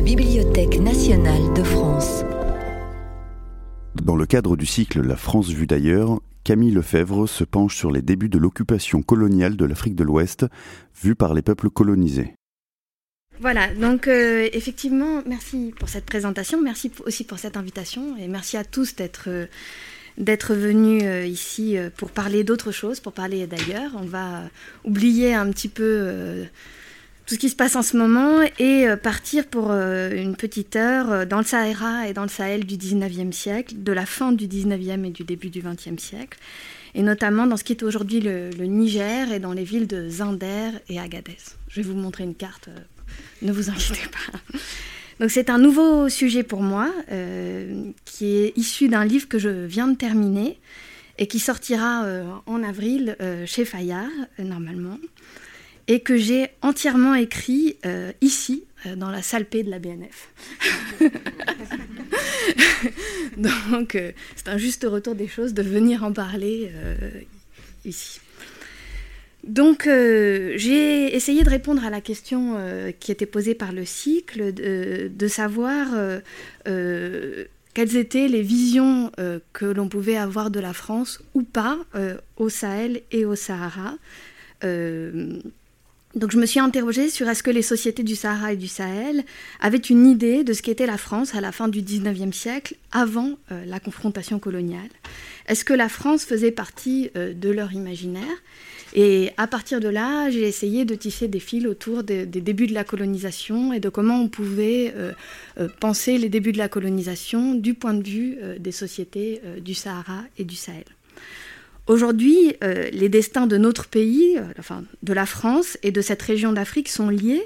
la Bibliothèque nationale de France. Dans le cadre du cycle La France vue d'ailleurs, Camille Lefebvre se penche sur les débuts de l'occupation coloniale de l'Afrique de l'Ouest, vue par les peuples colonisés. Voilà, donc euh, effectivement, merci pour cette présentation, merci aussi pour cette invitation et merci à tous d'être euh, d'être venus euh, ici pour parler d'autre chose, pour parler d'ailleurs. On va oublier un petit peu tout ce qui se passe en ce moment et partir pour une petite heure dans le Sahara et dans le Sahel du 19e siècle, de la fin du 19e et du début du 20e siècle, et notamment dans ce qui est aujourd'hui le, Niger et dans les villes de Zinder et Agadez. Je vais vous montrer une carte ne vous inquiétez pas. Donc c'est un nouveau sujet pour moi, euh, qui est issu d'un livre que je viens de terminer et qui sortira euh, en avril euh, chez Fayard, normalement, et que j'ai entièrement écrit ici, dans la salle P de la BNF. Donc c'est un juste retour des choses de venir en parler ici. Donc, euh, j'ai essayé de répondre à la question euh, qui était posée par le cycle, de, savoir euh, quelles étaient les visions que l'on pouvait avoir de la France ou pas au Sahel et au Sahara. Donc, je me suis interrogée sur est-ce que les sociétés du Sahara et du Sahel avaient une idée de ce qu'était la France à la fin du 19e siècle, avant la confrontation coloniale. Est-ce que la France faisait partie de leur imaginaire? Et à partir de là, j'ai essayé de tisser des fils autour des, débuts de la colonisation et de comment on pouvait euh, euh, penser les débuts de la colonisation du point de vue euh, des sociétés du Sahara et du Sahel. Aujourd'hui, les destins de notre pays, enfin de la France et de cette région d'Afrique sont liés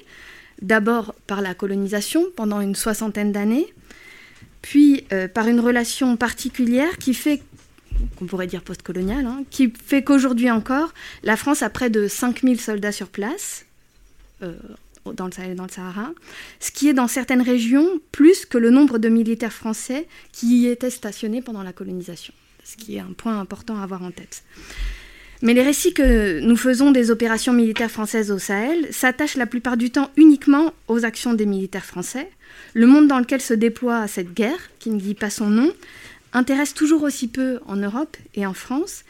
d'abord par la colonisation pendant une soixantaine d'années, puis par une relation particulière qui fait qu'on pourrait dire post-colonial, hein, qui fait qu'aujourd'hui encore, la France a près de 5000 soldats sur place, euh, dans le Sahara, ce qui est dans certaines régions plus que le nombre de militaires français qui y étaient stationnés pendant la colonisation, ce qui est un point important à avoir en tête. Mais les récits que nous faisons des opérations militaires françaises au Sahel s'attachent la plupart du temps uniquement aux actions des militaires français. Le monde dans lequel se déploie cette guerre, qui ne dit pas son nom, intéresse toujours aussi peu en Europe et en France.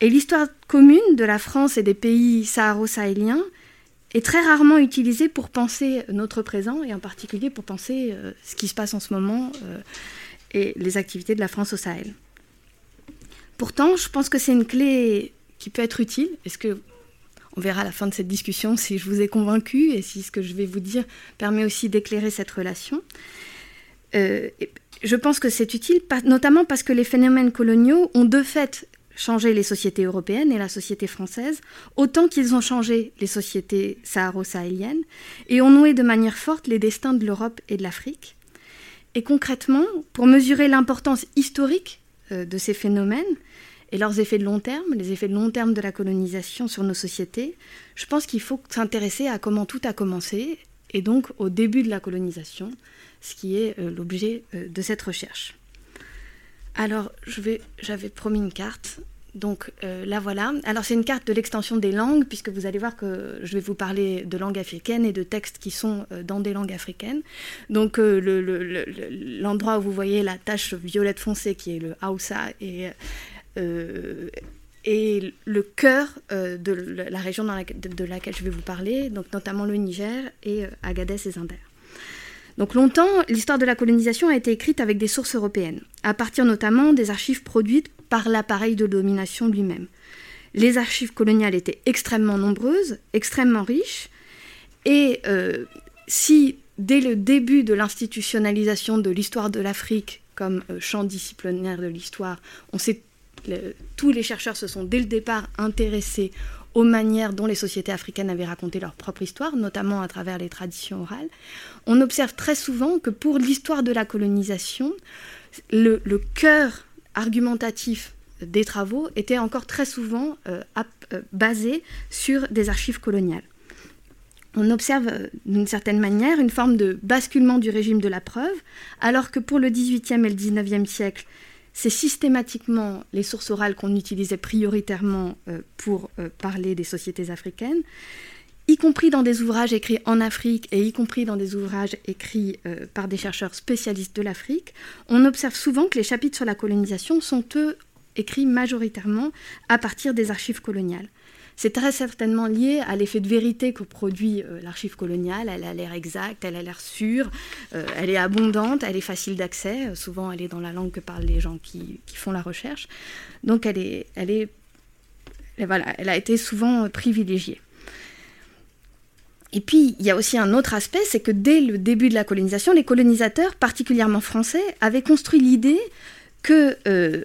Et l'histoire commune de la France et des pays saharo-sahéliens est très rarement utilisée pour penser notre présent et en particulier pour penser euh, ce qui se passe en ce moment euh, et les activités de la France au Sahel. Pourtant, je pense que c'est une clé qui peut être utile. On verra à la fin de cette discussion si je vous ai convaincu et si ce que je vais vous dire permet aussi d'éclairer cette relation? Euh, je pense que c'est utile, notamment parce que les phénomènes coloniaux ont de fait changé les sociétés européennes et la société française, autant qu'ils ont changé les sociétés saharo-sahéliennes et ont noué de manière forte les destins de l'Europe et de l'Afrique. Et concrètement, pour mesurer l'importance historique de ces phénomènes et leurs effets de long terme, les effets de long terme de la colonisation sur nos sociétés, je pense qu'il faut s'intéresser à comment tout a commencé et donc au début de la colonisation, ce qui est euh, l'objet euh, de cette recherche. Alors, j'avais promis une carte. Donc euh, là voilà. Alors c'est une carte de l'extension des langues, puisque vous allez voir que je vais vous parler de langues africaines et de textes qui sont dans des langues africaines. Donc l'endroit où vous voyez la tache violette foncée, qui est le Hausa, et, le cœur de la région dans de, laquelle je vais vous parler, donc notamment le Niger et Agadez et Zinder. Donc longtemps, l'histoire de la colonisation a été écrite avec des sources européennes, à partir notamment des archives produites par l'appareil de domination lui-même. Les archives coloniales étaient extrêmement nombreuses, extrêmement riches, et euh, si dès le début de l'institutionnalisation de l'histoire de l'Afrique comme euh, champ disciplinaire de l'histoire, on sait tous les chercheurs se sont dès le départ intéressés aux manières dont les sociétés africaines avaient raconté leur propre histoire, notamment à travers les traditions orales, on observe très souvent que pour l'histoire de la colonisation, le, cœur argumentatif des travaux était encore très souvent euh, euh, basé sur des archives coloniales. On observe euh, d'une certaine manière une forme de basculement du régime de la preuve, alors que pour le XVIIIe et le XIXe siècle, c'est systématiquement les sources orales qu'on utilisait prioritairement pour parler des sociétés africaines. Y compris dans des ouvrages écrits en Afrique et y compris dans des ouvrages écrits euh, par des chercheurs spécialistes de l'Afrique, on observe souvent que les chapitres sur la colonisation sont, eux, écrits majoritairement à partir des archives coloniales. C'est très certainement lié à l'effet de vérité que produit euh, l'archive coloniale. Elle a l'air exacte, elle a l'air sûre, euh, elle est abondante, elle est facile d'accès. souvent, elle est dans la langue que parlent les gens qui, font la recherche. Donc, elle est, elle est, voilà, elle a été souvent privilégiée. Et puis, il y a aussi un autre aspect, c'est que dès le début de la colonisation, les colonisateurs, particulièrement français, avaient construit l'idée que, euh,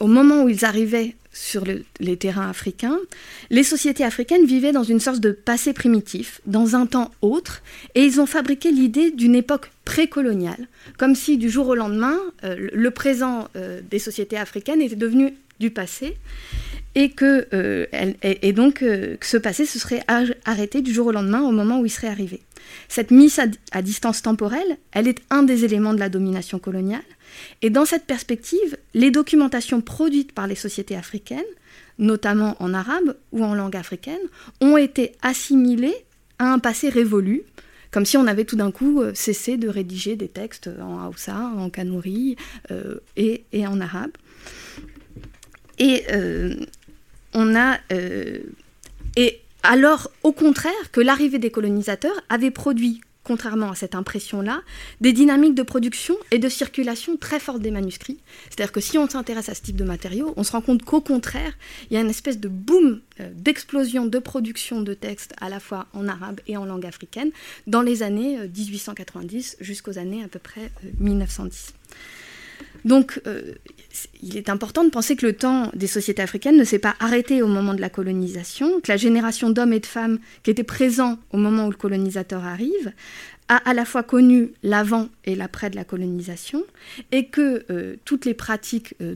au moment où ils arrivaient sur les terrains africains, les sociétés africaines vivaient dans une sorte de passé primitif, dans un temps autre, et ils ont fabriqué l'idée d'une époque précoloniale, comme si du jour au lendemain, euh, le présent euh, des sociétés africaines était devenu du passé, et que euh, et donc euh, que ce passé se serait arrêté du jour au lendemain au moment où il serait arrivé. Cette mise à, distance temporelle, elle est un des éléments de la domination coloniale. Et dans cette perspective, les documentations produites par les sociétés africaines, notamment en arabe ou en langue africaine, ont été assimilées à un passé révolu, comme si on avait tout d'un coup euh, cessé de rédiger des textes en Hausa, en Kanouri et, et, en arabe. Et on a. Euh, et alors, au contraire, que l'arrivée des colonisateurs avait produit, contrairement à cette impression-là, des dynamiques de production et de circulation très fortes des manuscrits. C'est-à-dire que si on s'intéresse à ce type de matériaux, on se rend compte qu'au contraire, il y a une espèce de boom euh, d'explosion de production de textes à la fois en arabe et en langue africaine dans les années 1890 euh, jusqu'aux années à peu près 1910. Donc, euh, il est important de penser que le temps des sociétés africaines ne s'est pas arrêté au moment de la colonisation, que la génération d'hommes et de femmes qui étaient présents au moment où le colonisateur arrive a à la fois connu l'avant et l'après de la colonisation, et que euh, toutes les pratiques euh,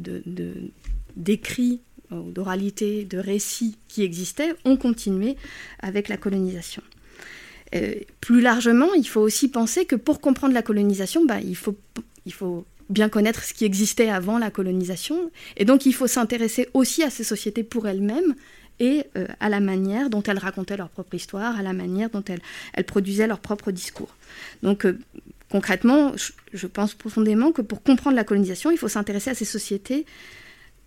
d'écrit, d'oralité, de récit qui existaient ont continué avec la colonisation. plus largement, il faut aussi penser que pour comprendre la colonisation, bah, il faut bien connaître ce qui existait avant la colonisation. Et donc il faut s'intéresser aussi à ces sociétés pour elles-mêmes et euh, à la manière dont elles racontaient leur propre histoire, à la manière dont elles, produisaient leur propre discours. Donc euh, concrètement, je, pense profondément que pour comprendre la colonisation, il faut s'intéresser à ces sociétés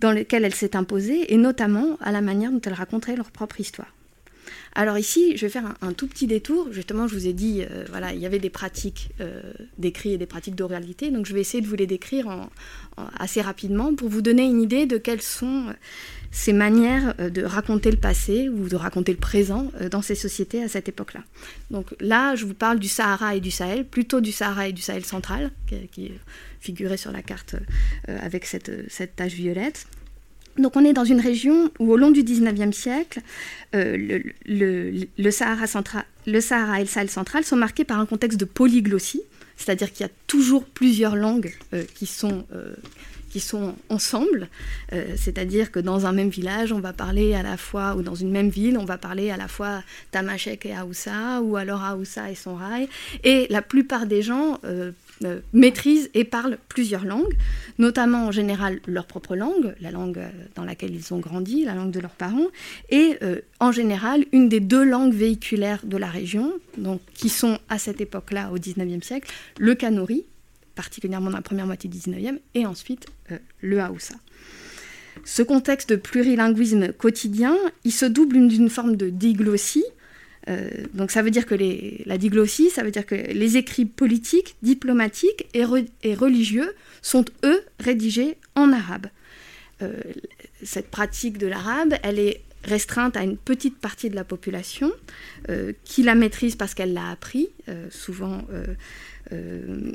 dans lesquelles elle s'est imposée et notamment à la manière dont elles racontaient leur propre histoire. Alors ici, je vais faire un, tout petit détour. Justement, je vous ai dit, euh, voilà, il y avait des pratiques euh, d'écrit et des pratiques d'oralité. Donc je vais essayer de vous les décrire assez rapidement pour vous donner une idée de quelles sont euh, ces manières de raconter le passé ou de raconter le présent dans ces sociétés à cette époque-là. Donc là, je vous parle du Sahara et du Sahel, plutôt du Sahara et du Sahel central, qui, est figuré sur la carte avec cette tache violette. Donc on est dans une région où au long du 19e siècle, euh, le, Sahara central, le Sahara et le Sahel central sont marqués par un contexte de polyglossie, c'est-à-dire qu'il y a toujours plusieurs langues euh, qui sont euh, qui sont ensemble, c'est-à-dire que dans un même village, on va parler à la fois, ou dans une même ville, on va parler à la fois Tamashek et Aoussa, ou alors Aoussa et Sonrai, et la plupart des gens maîtrisent et parlent plusieurs langues, notamment en général leur propre langue, la langue euh, dans laquelle ils ont grandi, la langue de leurs parents, et euh, en général une des deux langues véhiculaires de la région, donc, qui sont à cette époque-là, au XIXe siècle, le kanuri, particulièrement dans la première moitié du XIXe, et ensuite le haoussa. Ce contexte de plurilinguisme quotidien, il se double d'une forme de diglossie, euh, donc ça veut dire que la diglossie, ça veut dire que les écrits politiques, diplomatiques et, religieux sont, eux, rédigés en arabe. Euh, cette pratique de l'arabe, elle est restreinte à une petite partie de la population euh, qui la maîtrise parce qu'elle l'a appris, souvent euh,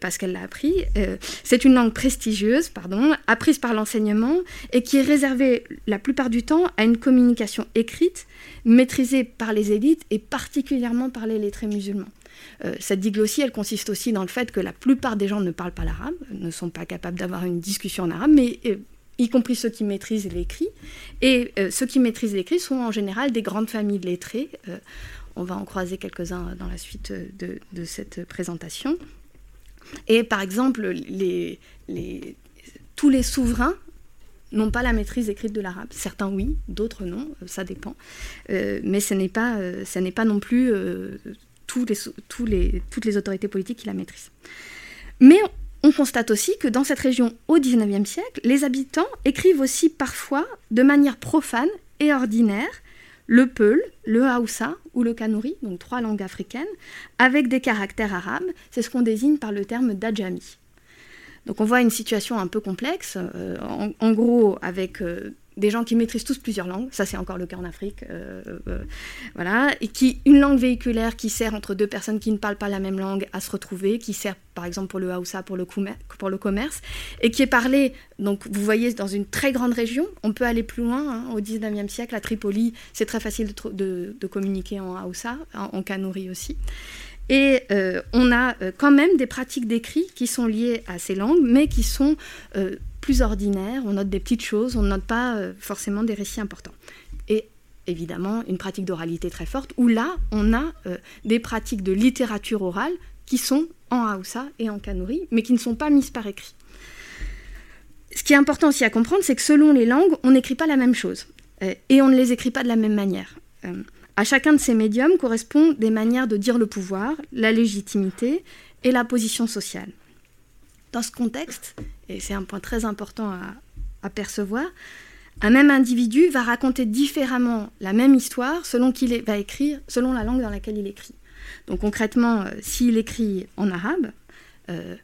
parce qu'elle l'a appris. Euh, c'est une langue prestigieuse, pardon, apprise par l'enseignement et qui est réservée la plupart du temps à une communication écrite, maîtrisée par les élites et particulièrement par les lettrés musulmans. Euh, cette diglossie, elle consiste aussi dans le fait que la plupart des gens ne parlent pas l'arabe, ne sont pas capables d'avoir une discussion en arabe, mais y compris ceux qui maîtrisent l'écrit. Et ceux qui maîtrisent l'écrit sont en général des grandes familles lettrées. On va en croiser quelques-uns dans la suite de, cette présentation. Et par exemple, tous les souverains n'ont pas la maîtrise écrite de l'arabe. Certains oui, d'autres non, ça dépend. mais ce n'est pas, pas non plus les, toutes les autorités politiques qui la maîtrisent. Mais on constate aussi que dans cette région au XIXe siècle, les habitants écrivent aussi parfois de manière profane et ordinaire le Peul, le Haoussa ou le Kanouri, donc trois langues africaines, avec des caractères arabes. C'est ce qu'on désigne par le terme d'Adjami. Donc on voit une situation un peu complexe, euh, en, gros avec euh, des gens qui maîtrisent tous plusieurs langues, ça c'est encore le cas en Afrique, euh, euh, voilà, et qui une langue véhiculaire qui sert entre deux personnes qui ne parlent pas la même langue à se retrouver, qui sert par exemple pour le Hausa, pour le, commerce, et qui est parlé, donc vous voyez, dans une très grande région, on peut aller plus loin, hein, au 19e siècle, à Tripoli, c'est très facile de, communiquer en Hausa, en, en Kanouri aussi. Et euh, on a quand même des pratiques d'écrit qui sont liées à ces langues, mais qui sont plus ordinaire, on note des petites choses, on ne note pas euh, forcément des récits importants. Et évidemment, une pratique d'oralité très forte, où là, on a euh, des pratiques de littérature orale qui sont en Haoussa et en Kanouri, mais qui ne sont pas mises par écrit. Ce qui est important aussi à comprendre, c'est que selon les langues, on n'écrit pas la même chose, euh, et on ne les écrit pas de la même manière. à chacun de ces médiums correspondent des manières de dire le pouvoir, la légitimité et la position sociale. Dans ce contexte, et c'est un point très important à, percevoir, un même individu va raconter différemment la même histoire selon qu'il va écrire, selon la langue dans laquelle il écrit. Donc concrètement, euh, s'il écrit en arabe, euh,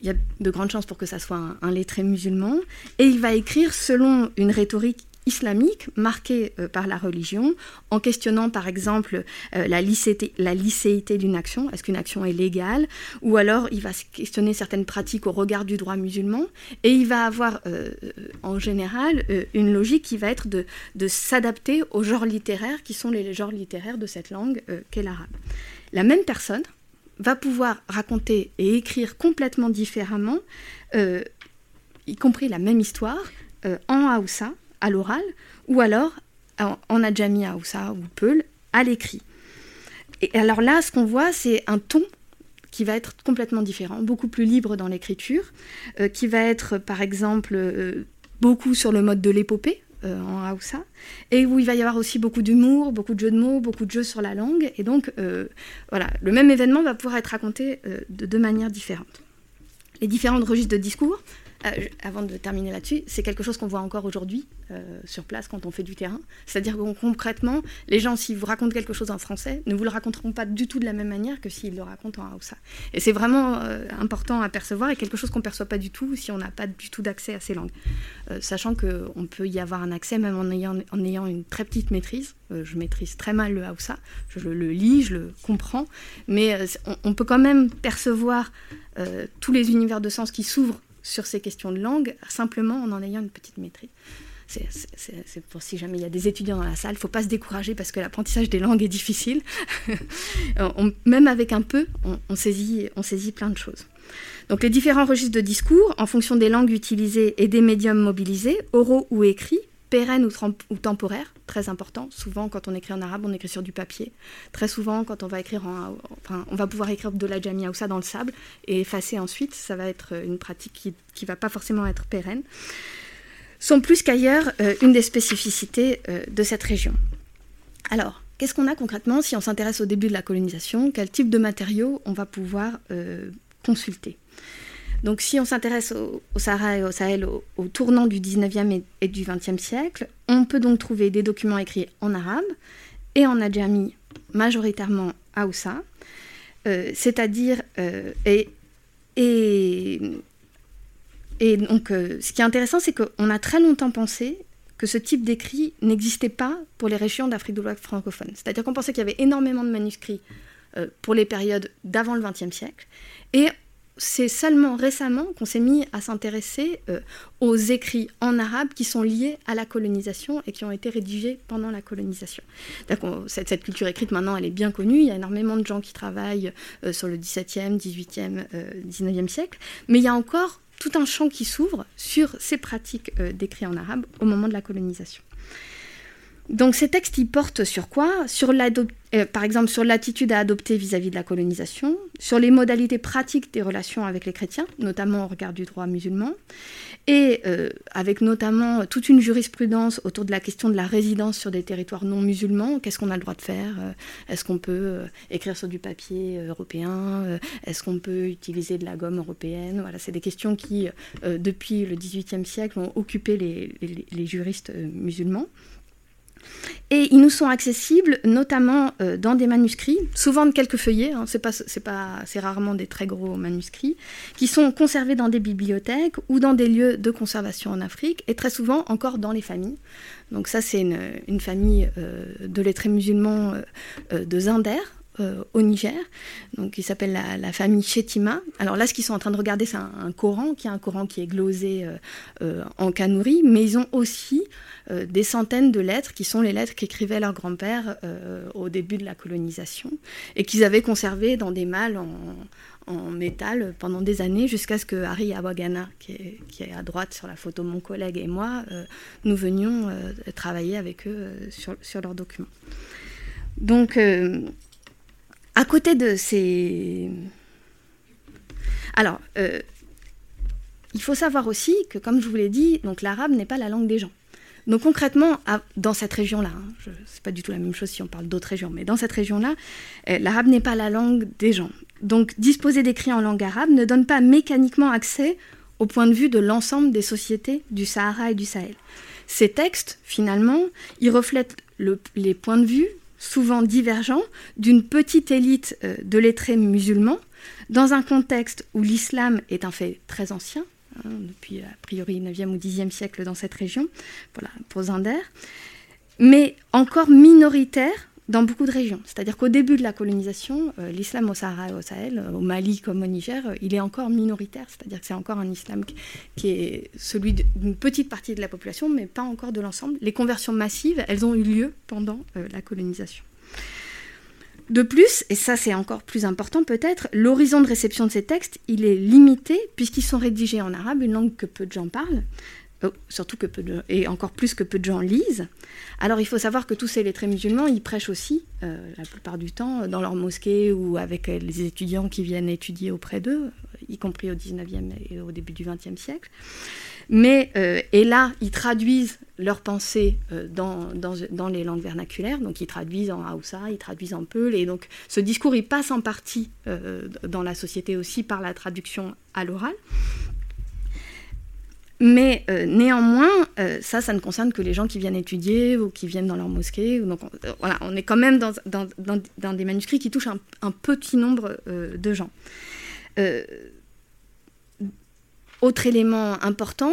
il y a de grandes chances pour que ça soit un, lettré musulman, et il va écrire selon une rhétorique islamique marquée euh, par la religion, en questionnant par exemple euh, la, licéité d'une action, est-ce qu'une action est légale, ou alors il va questionner certaines pratiques au regard du droit musulman, et il va avoir euh, en général une logique qui va être de, de s'adapter aux genres littéraires qui sont les genres littéraires de cette langue qu'est l'arabe. La même personne va pouvoir raconter et écrire complètement différemment, y compris la même histoire, en Haoussa, à l'oral, ou alors en adjami Aoussa ou Peul à l'écrit. Et alors là, ce qu'on voit, c'est un ton qui va être complètement différent, beaucoup plus libre dans l'écriture, euh, qui va être par exemple euh, beaucoup sur le mode de l'épopée euh, en Haoussa, et où il va y avoir aussi beaucoup d'humour, beaucoup de jeux de mots, beaucoup de jeux sur la langue, et donc voilà, le même événement va pouvoir être raconté de deux manières différentes. Les différents registres de discours, euh, avant de terminer là-dessus, c'est quelque chose qu'on voit encore aujourd'hui euh, sur place quand on fait du terrain. C'est-à-dire que concrètement, les gens, s'ils vous racontent quelque chose en français, ne vous le raconteront pas du tout de la même manière que s'ils le racontent en Hausa. Et c'est vraiment euh, important à percevoir et quelque chose qu'on ne perçoit pas du tout si on n'a pas du tout d'accès à ces langues. sachant qu'on peut y avoir un accès même en ayant, une très petite maîtrise. je maîtrise très mal le Hausa, je le, lis, je le comprends, mais on, peut quand même percevoir tous les univers de sens qui s'ouvrent sur ces questions de langue, simplement en en ayant une petite maîtrise. C'est pour si jamais il y a des étudiants dans la salle, il ne faut pas se décourager parce que l'apprentissage des langues est difficile. même avec un peu, on, saisit, on saisit plein de choses. Donc les différents registres de discours, en fonction des langues utilisées et des médiums mobilisés, oraux ou écrits, pérenne ou, ou, temporaire, très important. Souvent, quand on écrit en arabe, on écrit sur du papier. Très souvent, quand on va écrire en, enfin, on va pouvoir écrire de la jamia ou ça dans le sable et effacer ensuite. Ça va être une pratique qui ne va pas forcément être pérenne. Sont plus qu'ailleurs euh, une des spécificités euh, de cette région. Alors, qu'est-ce qu'on a concrètement si on s'intéresse au début de la colonisation? Quel type de matériaux on va pouvoir euh, consulter? Donc si on s'intéresse au, Sahara et au Sahel au, tournant du 19e et, du 20e siècle, on peut donc trouver des documents écrits en arabe et en adjami, majoritairement Haoussa, euh, c'est-à-dire, euh, et, et, et, donc euh, ce qui est intéressant, c'est qu'on a très longtemps pensé que ce type d'écrit n'existait pas pour les régions d'Afrique de l'Ouest francophone. C'est-à-dire qu'on pensait qu'il y avait énormément de manuscrits pour les périodes d'avant le XXe siècle, et c'est seulement récemment qu'on s'est mis à s'intéresser euh, aux écrits en arabe qui sont liés à la colonisation et qui ont été rédigés pendant la colonisation. Cette, culture écrite maintenant, elle est bien connue. Il y a énormément de gens qui travaillent euh, sur le XVIIe, XVIIIe, XIXe siècle, mais il y a encore tout un champ qui s'ouvre sur ces pratiques euh, d'écrits en arabe au moment de la colonisation. Donc ces textes, ils portent sur quoi? Sur euh, Par exemple, sur l'attitude à adopter vis-à-vis de la colonisation, sur les modalités pratiques des relations avec les chrétiens, notamment au regard du droit musulman, et euh, avec notamment toute une jurisprudence autour de la question de la résidence sur des territoires non musulmans. Qu'est-ce qu'on a le droit de faire? Euh, Est-ce qu'on peut écrire sur du papier européen? Est-ce qu'on peut utiliser de la gomme européenne? Voilà, c'est des questions qui, depuis le XVIIIe siècle, ont occupé les juristes musulmans. Et ils nous sont accessibles notamment euh, dans des manuscrits, souvent de quelques feuillets, hein, c'est, rarement des très gros manuscrits, qui sont conservés dans des bibliothèques ou dans des lieux de conservation en Afrique, et très souvent encore dans les familles. Donc ça, c'est une, famille euh, de lettrés musulmans euh, de Zinder, euh, au Niger, donc qui s'appelle la, famille Chetima. Alors là, ce qu'ils sont en train de regarder, c'est un, Coran, qui est un Coran qui est glosé euh, euh, en kanouri, mais ils ont aussi des centaines de lettres qui sont les lettres qu'écrivait leur grand-père au début de la colonisation et qu'ils avaient conservées dans des malles en, métal pendant des années jusqu'à ce que Harry Awagana, qui est, qui est, à droite sur la photo, mon collègue et moi, nous venions travailler avec eux sur, sur, leurs documents. Donc, à côté de ces... Alors, euh, il faut savoir aussi que, comme je vous l'ai dit, donc l'arabe n'est pas la langue des gens. Donc concrètement, dans cette région-là, hein, ce n'est pas du tout la même chose si on parle d'autres régions, mais dans cette région-là, euh, l'arabe n'est pas la langue des gens. Donc disposer d'écrits en langue arabe ne donne pas mécaniquement accès au point de vue de l'ensemble des sociétés du Sahara et du Sahel. Ces textes, finalement, ils reflètent les points de vue souvent divergents, d'une petite élite euh, de lettrés musulmans, dans un contexte où l'islam est un fait très ancien, hein, depuis a priori 9e ou 10e siècle dans cette région, pour Zinder, mais encore minoritaire dans beaucoup de régions. C'est-à-dire qu'au début de la colonisation, euh, l'islam au Sahara et au Sahel, euh, au Mali comme au Niger, euh, il est encore minoritaire. C'est-à-dire que c'est encore un islam qui est celui d'une petite partie de la population, mais pas encore de l'ensemble. Les conversions massives, elles ont eu lieu pendant la colonisation. De plus, et ça c'est encore plus important peut-être, l'horizon de réception de ces textes, il est limité puisqu'ils sont rédigés en arabe, une langue que peu de gens parlent. Surtout que peu et encore plus que peu de gens lisent. Alors il faut savoir que tous ces lettrés musulmans, ils prêchent aussi, euh, la plupart du temps, dans leur mosquée ou avec euh, les étudiants qui viennent étudier auprès d'eux, y compris au 19e et au début du 20e siècle. Mais, euh, et là, ils traduisent leurs pensées dans, dans, dans, les langues vernaculaires, donc ils traduisent en Haoussa, ils traduisent en Peul, et donc ce discours, il passe en partie dans la société aussi par la traduction à l'oral. Mais euh, néanmoins, euh, ça, ne concerne que les gens qui viennent étudier ou qui viennent dans leur mosquée. Euh, on est quand même dans, des manuscrits qui touchent un, petit nombre de gens. autre élément important,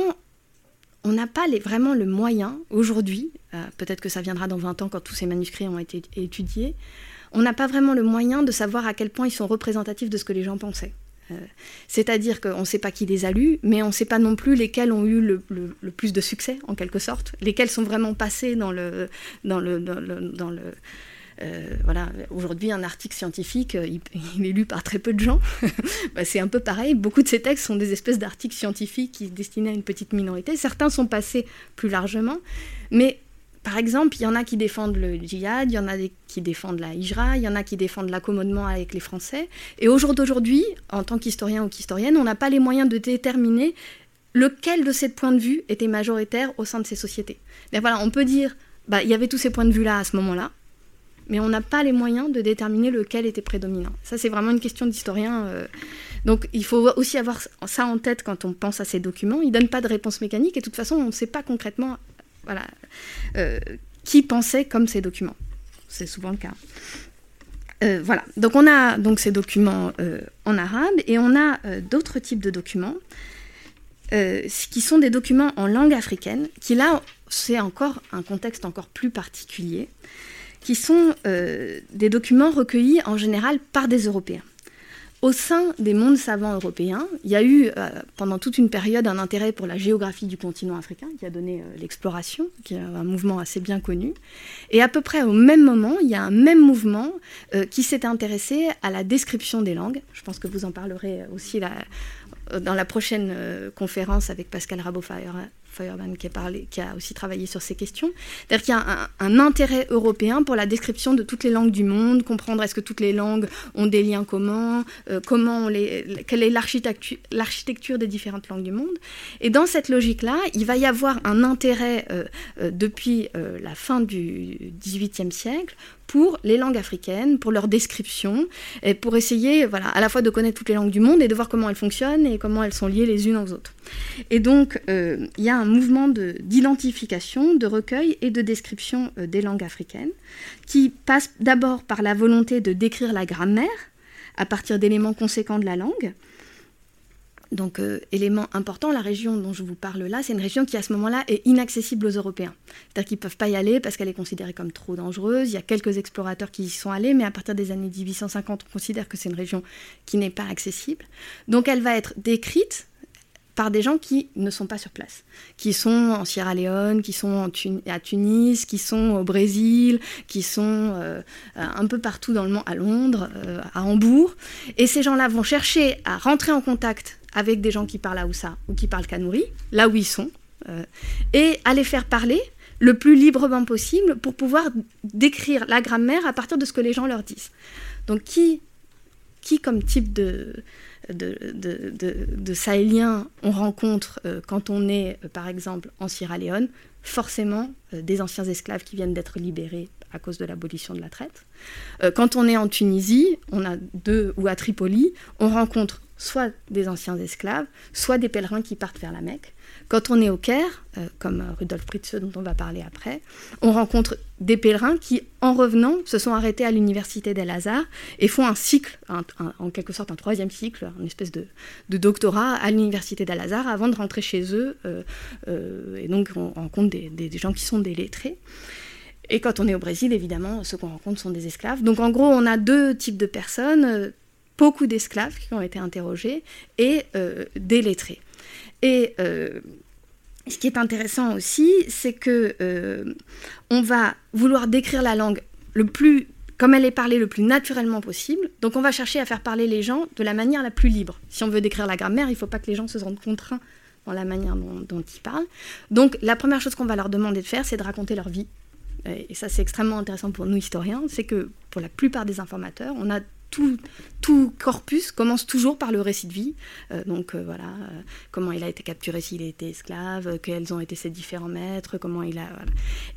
on n'a pas vraiment le moyen aujourd'hui, peut-être que ça viendra dans 20 ans quand tous ces manuscrits ont été étudiés, on n'a pas vraiment le moyen de savoir à quel point ils sont représentatifs de ce que les gens pensaient. Euh, c'est-à-dire qu'on ne sait pas qui les a lus, mais on ne sait pas non plus lesquels ont eu le, plus de succès, en quelque sorte, lesquels sont vraiment passés dans le... Dans le, dans le, euh, voilà, aujourd'hui, un article scientifique, euh, il, est lu par très peu de gens. Bah, c'est un peu pareil. Beaucoup de ces textes sont des espèces d'articles scientifiques qui destinés à une petite minorité. Certains sont passés plus largement, mais par exemple, il y en a qui défendent le djihad, il y en a qui défendent la hijra, il y en a qui défendent l'accommodement avec les Français. Et au jour d'aujourd'hui, en tant qu'historien ou qu'historienne, on n'a pas les moyens de déterminer lequel de ces points de vue était majoritaire au sein de ces sociétés. Mais voilà, on peut dire, bah, il y avait tous ces points de vue-là à ce moment-là, mais on n'a pas les moyens de déterminer lequel était prédominant. Ça, c'est vraiment une question d'historien. Euh. Donc, il faut aussi avoir ça en tête quand on pense à ces documents. Ils ne donnent pas de réponse mécanique et de toute façon, on ne sait pas concrètement euh, qui pensait comme ces documents. C'est souvent le cas. Euh, voilà, donc on a donc ces documents euh, en arabe et on a d'autres types de documents qui sont des documents en langue africaine, qui là, c'est encore un contexte encore plus particulier, qui sont des documents recueillis en général par des Européens. Au sein des mondes savants européens, il y a eu euh, pendant toute une période un intérêt pour la géographie du continent africain qui a donné euh, l'exploration, qui est un mouvement assez bien connu. Et à peu près au même moment, il y a un même mouvement euh, qui s'est intéressé à la description des langues. Je pense que vous en parlerez aussi dans la prochaine conférence avec Pascal Rabot Feuermann qui a, aussi travaillé sur ces questions. C'est-à-dire qu'il y a un, intérêt européen pour la description de toutes les langues du monde, comprendre est-ce que toutes les langues ont des liens communs, euh, comment quelle est l'architecture des différentes langues du monde. Et dans cette logique-là, il va y avoir un intérêt euh, euh, depuis la fin du XVIIIe siècle pour les langues africaines, pour leur description, et pour essayer voilà, à la fois de connaître toutes les langues du monde et de voir comment elles fonctionnent et comment elles sont liées les unes aux autres. Et donc, euh, il y a un mouvement d'identification, de, recueil et de description euh, des langues africaines qui passe d'abord par la volonté de décrire la grammaire à partir d'éléments conséquents de la langue, donc, euh, élément important, la région dont je vous parle là, c'est une région qui à ce moment-là est inaccessible aux Européens. C'est-à-dire qu'ils ne peuvent pas y aller parce qu'elle est considérée comme trop dangereuse. Il y a quelques explorateurs qui y sont allés, mais à partir des années 1850, on considère que c'est une région qui n'est pas accessible. Donc, elle va être décrite par des gens qui ne sont pas sur place, qui sont en Sierra Leone, qui sont à Tunis, qui sont au Brésil, qui sont euh, un peu partout dans le monde, à Londres, euh, à Hambourg. Et ces gens-là vont chercher à rentrer en contact avec des gens qui parlent Aoussa ou qui parlent Kanouri, là où ils sont, euh, et à les faire parler le plus librement possible pour pouvoir décrire la grammaire à partir de ce que les gens leur disent. Donc qui, qui comme type de, de, Sahéliens on rencontre euh, quand on est, euh, par exemple, en Sierra Leone Forcément, des anciens esclaves qui viennent d'être libérés à cause de l'abolition de la traite. quand on est en Tunisie, on a deux, ou à Tripoli, on rencontre soit des anciens esclaves, soit des pèlerins qui partent vers la Mecque. Quand on est au Caire, euh, comme Rudolf Pritzeux dont on va parler après, on rencontre des pèlerins qui, en revenant, se sont arrêtés à l'université d'El-Azhar et font un cycle, en quelque sorte un troisième cycle, une espèce de, doctorat à l'université d'Al-Azhar avant de rentrer chez eux. Euh, euh, et donc on rencontre des, des, gens qui sont des lettrés. Et quand on est au Brésil, évidemment, ceux qu'on rencontre sont des esclaves. Donc en gros, on a deux types de personnes beaucoup d'esclaves qui ont été interrogés et euh, des lettrés. Et euh, ce qui est intéressant aussi, c'est que euh, on va vouloir décrire la langue le plus comme elle est parlée le plus naturellement possible. Donc on va chercher à faire parler les gens de la manière la plus libre. Si on veut décrire la grammaire, il ne faut pas que les gens se sentent contraints dans la manière dont, dont ils parlent. Donc la première chose qu'on va leur demander de faire, c'est de raconter leur vie. Et ça, c'est extrêmement intéressant pour nous historiens, c'est que pour la plupart des informateurs, on a tout, corpus commence toujours par le récit de vie. Euh, donc euh, voilà, euh, comment il a été capturé s'il a été esclave, quels ont été ses différents maîtres, comment il a.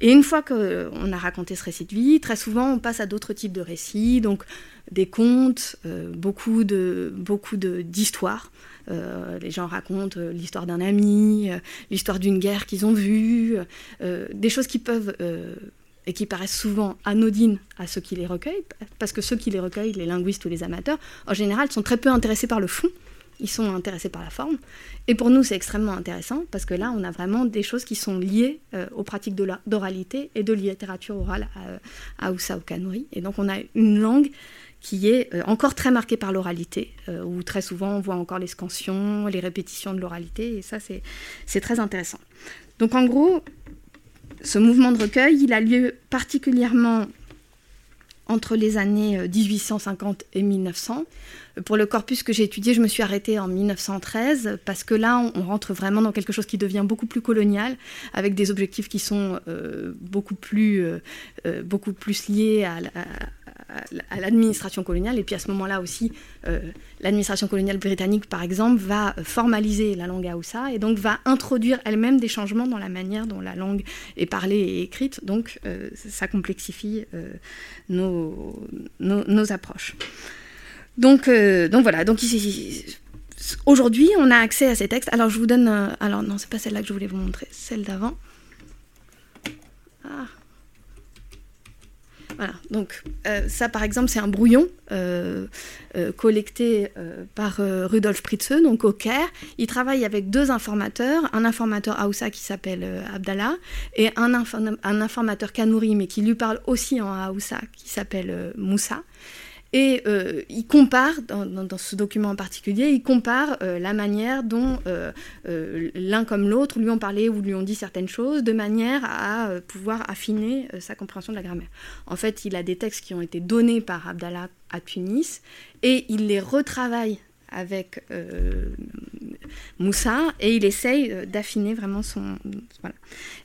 Et une fois qu'on a raconté ce récit de vie, très souvent on passe à d'autres types de récits, donc des contes, beaucoup de beaucoup d'histoires. les gens racontent l'histoire d'un ami, l'histoire d'une guerre qu'ils ont vue, des choses qui peuvent et qui paraissent souvent anodines à ceux qui les recueillent, parce que ceux qui les recueillent, les linguistes ou les amateurs, en général, sont très peu intéressés par le fond, ils sont intéressés par la forme. Et pour nous, c'est extrêmement intéressant, parce que là, on a vraiment des choses qui sont liées euh, aux pratiques d'oralité et de littérature orale à, à Oussa. Et donc, on a une langue qui est euh, encore très marquée par l'oralité, euh, où très souvent on voit encore les scansions, les répétitions de l'oralité, et ça, c'est très intéressant. Donc en gros, ce mouvement de recueil, il a lieu particulièrement entre les années 1850 euh, et 1900. Pour le corpus que j'ai étudié, je me suis arrêtée en 1913 parce que là, on rentre vraiment dans quelque chose qui devient beaucoup plus colonial, avec des objectifs qui sont euh, beaucoup, plus, euh, beaucoup plus liés à, à l'administration coloniale. Et puis à ce moment-là aussi, euh, l'administration coloniale britannique, par exemple, va formaliser la langue Haoussa et donc va introduire elle-même des changements dans la manière dont la langue est parlée et écrite. Donc euh, ça complexifie euh, nos, nos, approches. Donc, donc voilà, donc aujourd'hui, on a accès à ces textes. Alors je vous donne... alors non, c'est pas celle-là que je voulais vous montrer, celle d'avant. Ah. Voilà, donc euh, ça par exemple c'est un brouillon euh, euh, collecté par Rudolf Pritzeux, donc au Caire. Il travaille avec deux informateurs, un informateur Haoussa qui s'appelle Abdallah et un, un, informateur Kanouri mais qui lui parle aussi en Haoussa qui s'appelle Moussa. Et euh, il compare, dans, ce document en particulier, il compare euh, la manière dont euh, l'un comme l'autre lui ont parlé ou lui ont dit certaines choses, de manière à pouvoir affiner sa compréhension de la grammaire. En fait, il a des textes qui ont été donnés par Abdallah à Tunis, et il les retravaille avec Moussa, et il essaye d'affiner vraiment son... Voilà.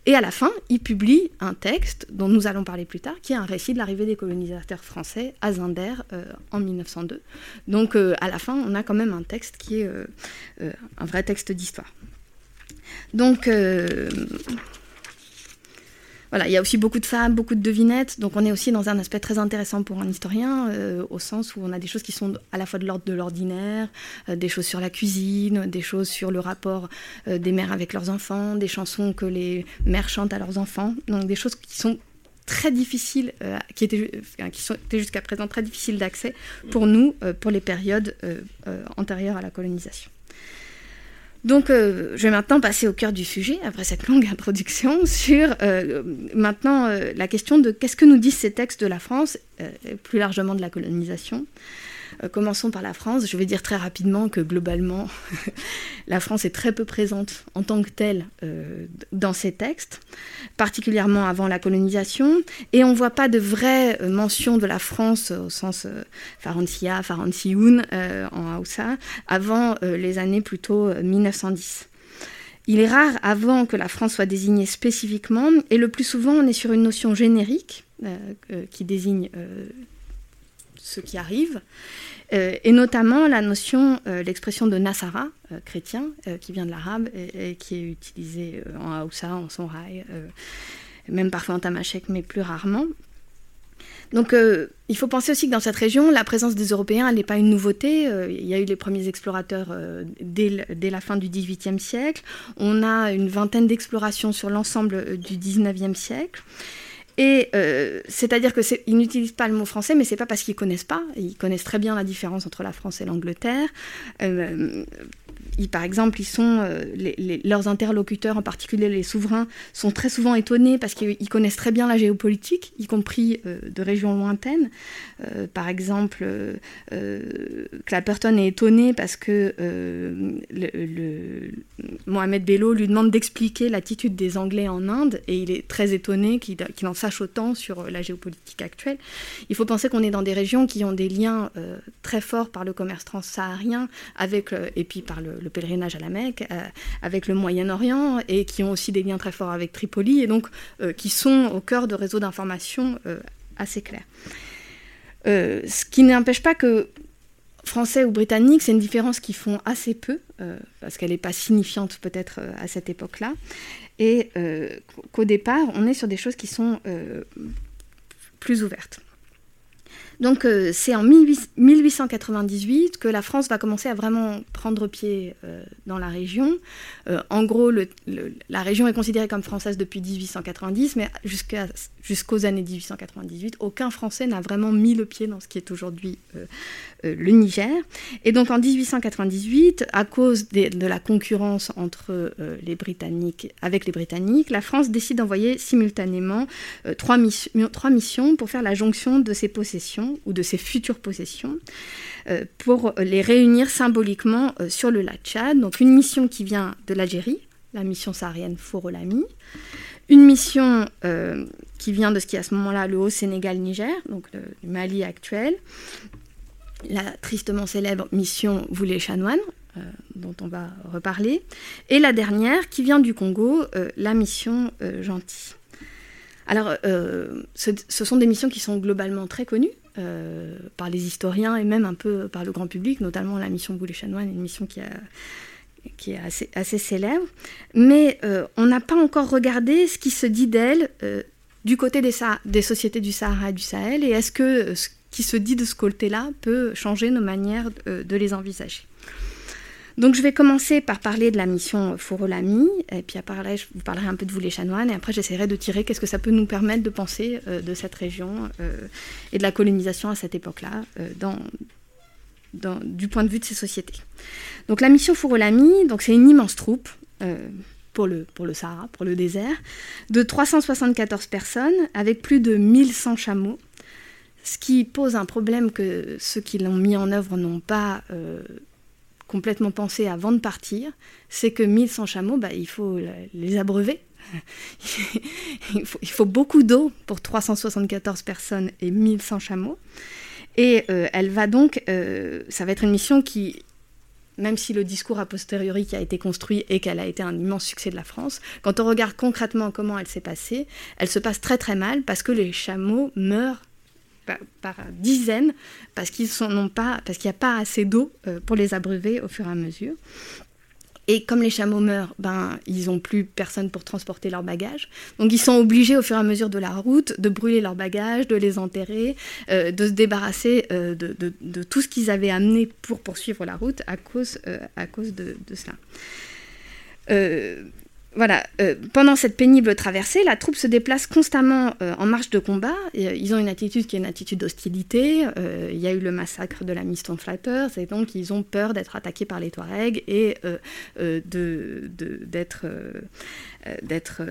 Et à la fin, il publie un texte dont nous allons parler plus tard, qui est un récit de l'arrivée des colonisateurs français à Zinder en 1902. Donc à la fin, on a quand même un texte qui est un vrai texte d'histoire. Donc voilà, il y a aussi beaucoup de femmes, beaucoup de devinettes, donc on est aussi dans un aspect très intéressant pour un historien, euh, au sens où on a des choses qui sont à la fois de l'ordre de l'ordinaire, euh, des choses sur la cuisine, des choses sur le rapport euh, des mères avec leurs enfants, des chansons que les mères chantent à leurs enfants, donc des choses qui sont très difficiles, qui étaient, jusqu'à présent très difficiles d'accès pour nous, pour les périodes antérieures à la colonisation. Donc, euh, je vais maintenant passer au cœur du sujet, après cette longue introduction, sur euh, maintenant euh, la question de qu'est-ce que nous disent ces textes de la France, plus largement de la colonisation. Euh, commençons par la France. Je vais dire très rapidement que globalement, la France est très peu présente en tant que telle euh, dans ces textes, particulièrement avant la colonisation. Et on ne voit pas de vraie euh, mention de la France au sens Farancia, Farancioun en Hausa avant les années plutôt 1910. Il est rare avant que la France soit désignée spécifiquement, et le plus souvent on est sur une notion générique qui désigne ce qui arrive, euh, et notamment la notion, euh, l'expression de Nasara, euh, chrétien, qui vient de l'arabe et, qui est utilisée en Haoussa, en Songhai, même parfois en Tamashek, mais plus rarement. Donc il faut penser aussi que dans cette région, la présence des Européens, n'est pas une nouveauté. il y a eu les premiers explorateurs dès, dès, la fin du XVIIIe siècle. On a une vingtaine d'explorations sur l'ensemble du XIXe siècle. Et euh, c'est-à-dire qu'ils n'utilisent pas le mot français, mais c'est pas parce qu'ils connaissent pas. Ils connaissent très bien la différence entre la France et l'Angleterre. Euh, par exemple, ils sont, euh, leurs interlocuteurs, en particulier les souverains, sont très souvent étonnés parce qu'ils connaissent très bien la géopolitique, y compris euh, de régions lointaines. Euh, par exemple, Clapperton est étonné parce que le, Mohamed Bello lui demande d'expliquer l'attitude des Anglais en Inde et il est très étonné qu'il en sache autant sur la géopolitique actuelle. Il faut penser qu'on est dans des régions qui ont des liens très forts par le commerce transsaharien avec, et puis par le, le pèlerinage à la Mecque, euh, avec le Moyen-Orient, et qui ont aussi des liens très forts avec Tripoli, et donc euh, qui sont au cœur de réseaux d'information euh, assez clairs. ce qui n'empêche pas que français ou britannique, c'est une différence qu'ils font assez peu, parce qu'elle n'est pas signifiante peut-être à cette époque-là, et qu'au départ, on est sur des choses qui sont plus ouvertes. Donc euh, c'est en 1898 que la France va commencer à vraiment prendre pied euh, dans la région. Euh, en gros, la région est considérée comme française depuis 1890, mais jusqu'aux années 1898, aucun Français n'a vraiment mis le pied dans ce qui est aujourd'hui le Niger. Et donc en 1898, à cause de la concurrence entre les Britanniques, avec les Britanniques, la France décide d'envoyer simultanément trois, trois missions pour faire la jonction de ses possessions ou de ses futures possessions euh, pour les réunir symboliquement euh, sur le lac Tchad. Donc une mission qui vient de l'Algérie, la mission saharienne Fourolami, une mission euh, qui vient de ce qui est à ce moment-là le Haut-Sénégal-Niger, donc le, Mali actuel, la tristement célèbre mission Voulé-Chanoine, dont on va reparler, et la dernière qui vient du Congo, la mission Gentil. Alors, ce, ce, sont des missions qui sont globalement très connues, euh, par les historiens et même un peu par le grand public, notamment la mission Boulet-Chanoine, une mission qui, est assez, célèbre. Mais euh, on n'a pas encore regardé ce qui se dit d'elle euh, du côté des, des, sociétés du Sahara et du Sahel, et est-ce que ce qui se dit de ce côté-là peut changer nos manières de les envisager? Donc je vais commencer par parler de la mission Fourolami, et puis après je vous parlerai un peu de vous les chanoines, et après j'essaierai de tirer qu'est-ce que ça peut nous permettre de penser euh, de cette région euh, et de la colonisation à cette époque-là, euh, du point de vue de ces sociétés. Donc la mission Fourolami, donc c'est une immense troupe. Pour le, pour le Sahara, pour le désert, de 374 personnes avec plus de 1100 chameaux, ce qui pose un problème que ceux qui l'ont mis en œuvre n'ont pas complètement pensé avant de partir, c'est que 1100 chameaux, bah, il faut les abreuver. il, faut, beaucoup d'eau pour 374 personnes et 1100 chameaux. Et euh, elle va donc, euh, ça va être une mission qui même si le discours a posteriori qui a été construit et qu'elle a été un immense succès de la France, quand on regarde concrètement comment elle s'est passée, elle se passe très très mal parce que les chameaux meurent par, dizaines parce qu'ils pas, parce qu'il n'y a pas assez d'eau euh, pour les abreuver au fur et à mesure. Et comme les chameaux meurent, ben, ils n'ont plus personne pour transporter leurs bagages. Donc ils sont obligés au fur et à mesure de la route de brûler leurs bagages, de les enterrer, euh, de se débarrasser euh, de, tout ce qu'ils avaient amené pour poursuivre la route à cause, à cause de, de cela voilà, euh, pendant cette pénible traversée, la troupe se déplace constamment euh, en marche de combat. Euh, ils ont une attitude qui est une attitude d'hostilité. il y a eu le massacre de la Miston Flatters, et donc ils ont peur d'être attaqués par les Touaregs et d'être d'être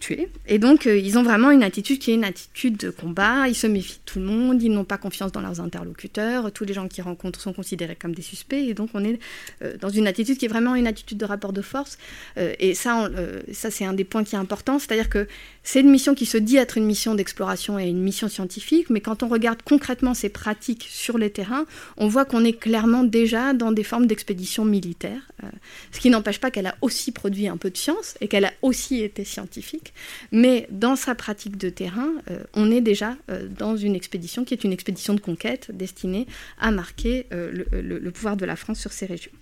tués. Et donc ils ont vraiment une attitude qui est une attitude de combat. Ils se méfient de tout le monde, ils n'ont pas confiance dans leurs interlocuteurs. Tous les gens qu'ils rencontrent sont considérés comme des suspects, et donc on est dans une attitude qui est vraiment une attitude de rapport de force. et ça, euh, ça c'est un des points qui est important, c'est-à-dire que c'est une mission qui se dit être une mission d'exploration et une mission scientifique, mais quand on regarde concrètement ses pratiques sur les terrains, on voit qu'on est clairement déjà dans des formes d'expédition militaire, euh, ce qui n'empêche pas qu'elle a aussi produit un peu de science et qu'elle a aussi été scientifique, mais dans sa pratique de terrain, euh, on est déjà dans une expédition qui est une expédition de conquête destinée à marquer le pouvoir de la France sur ces régions.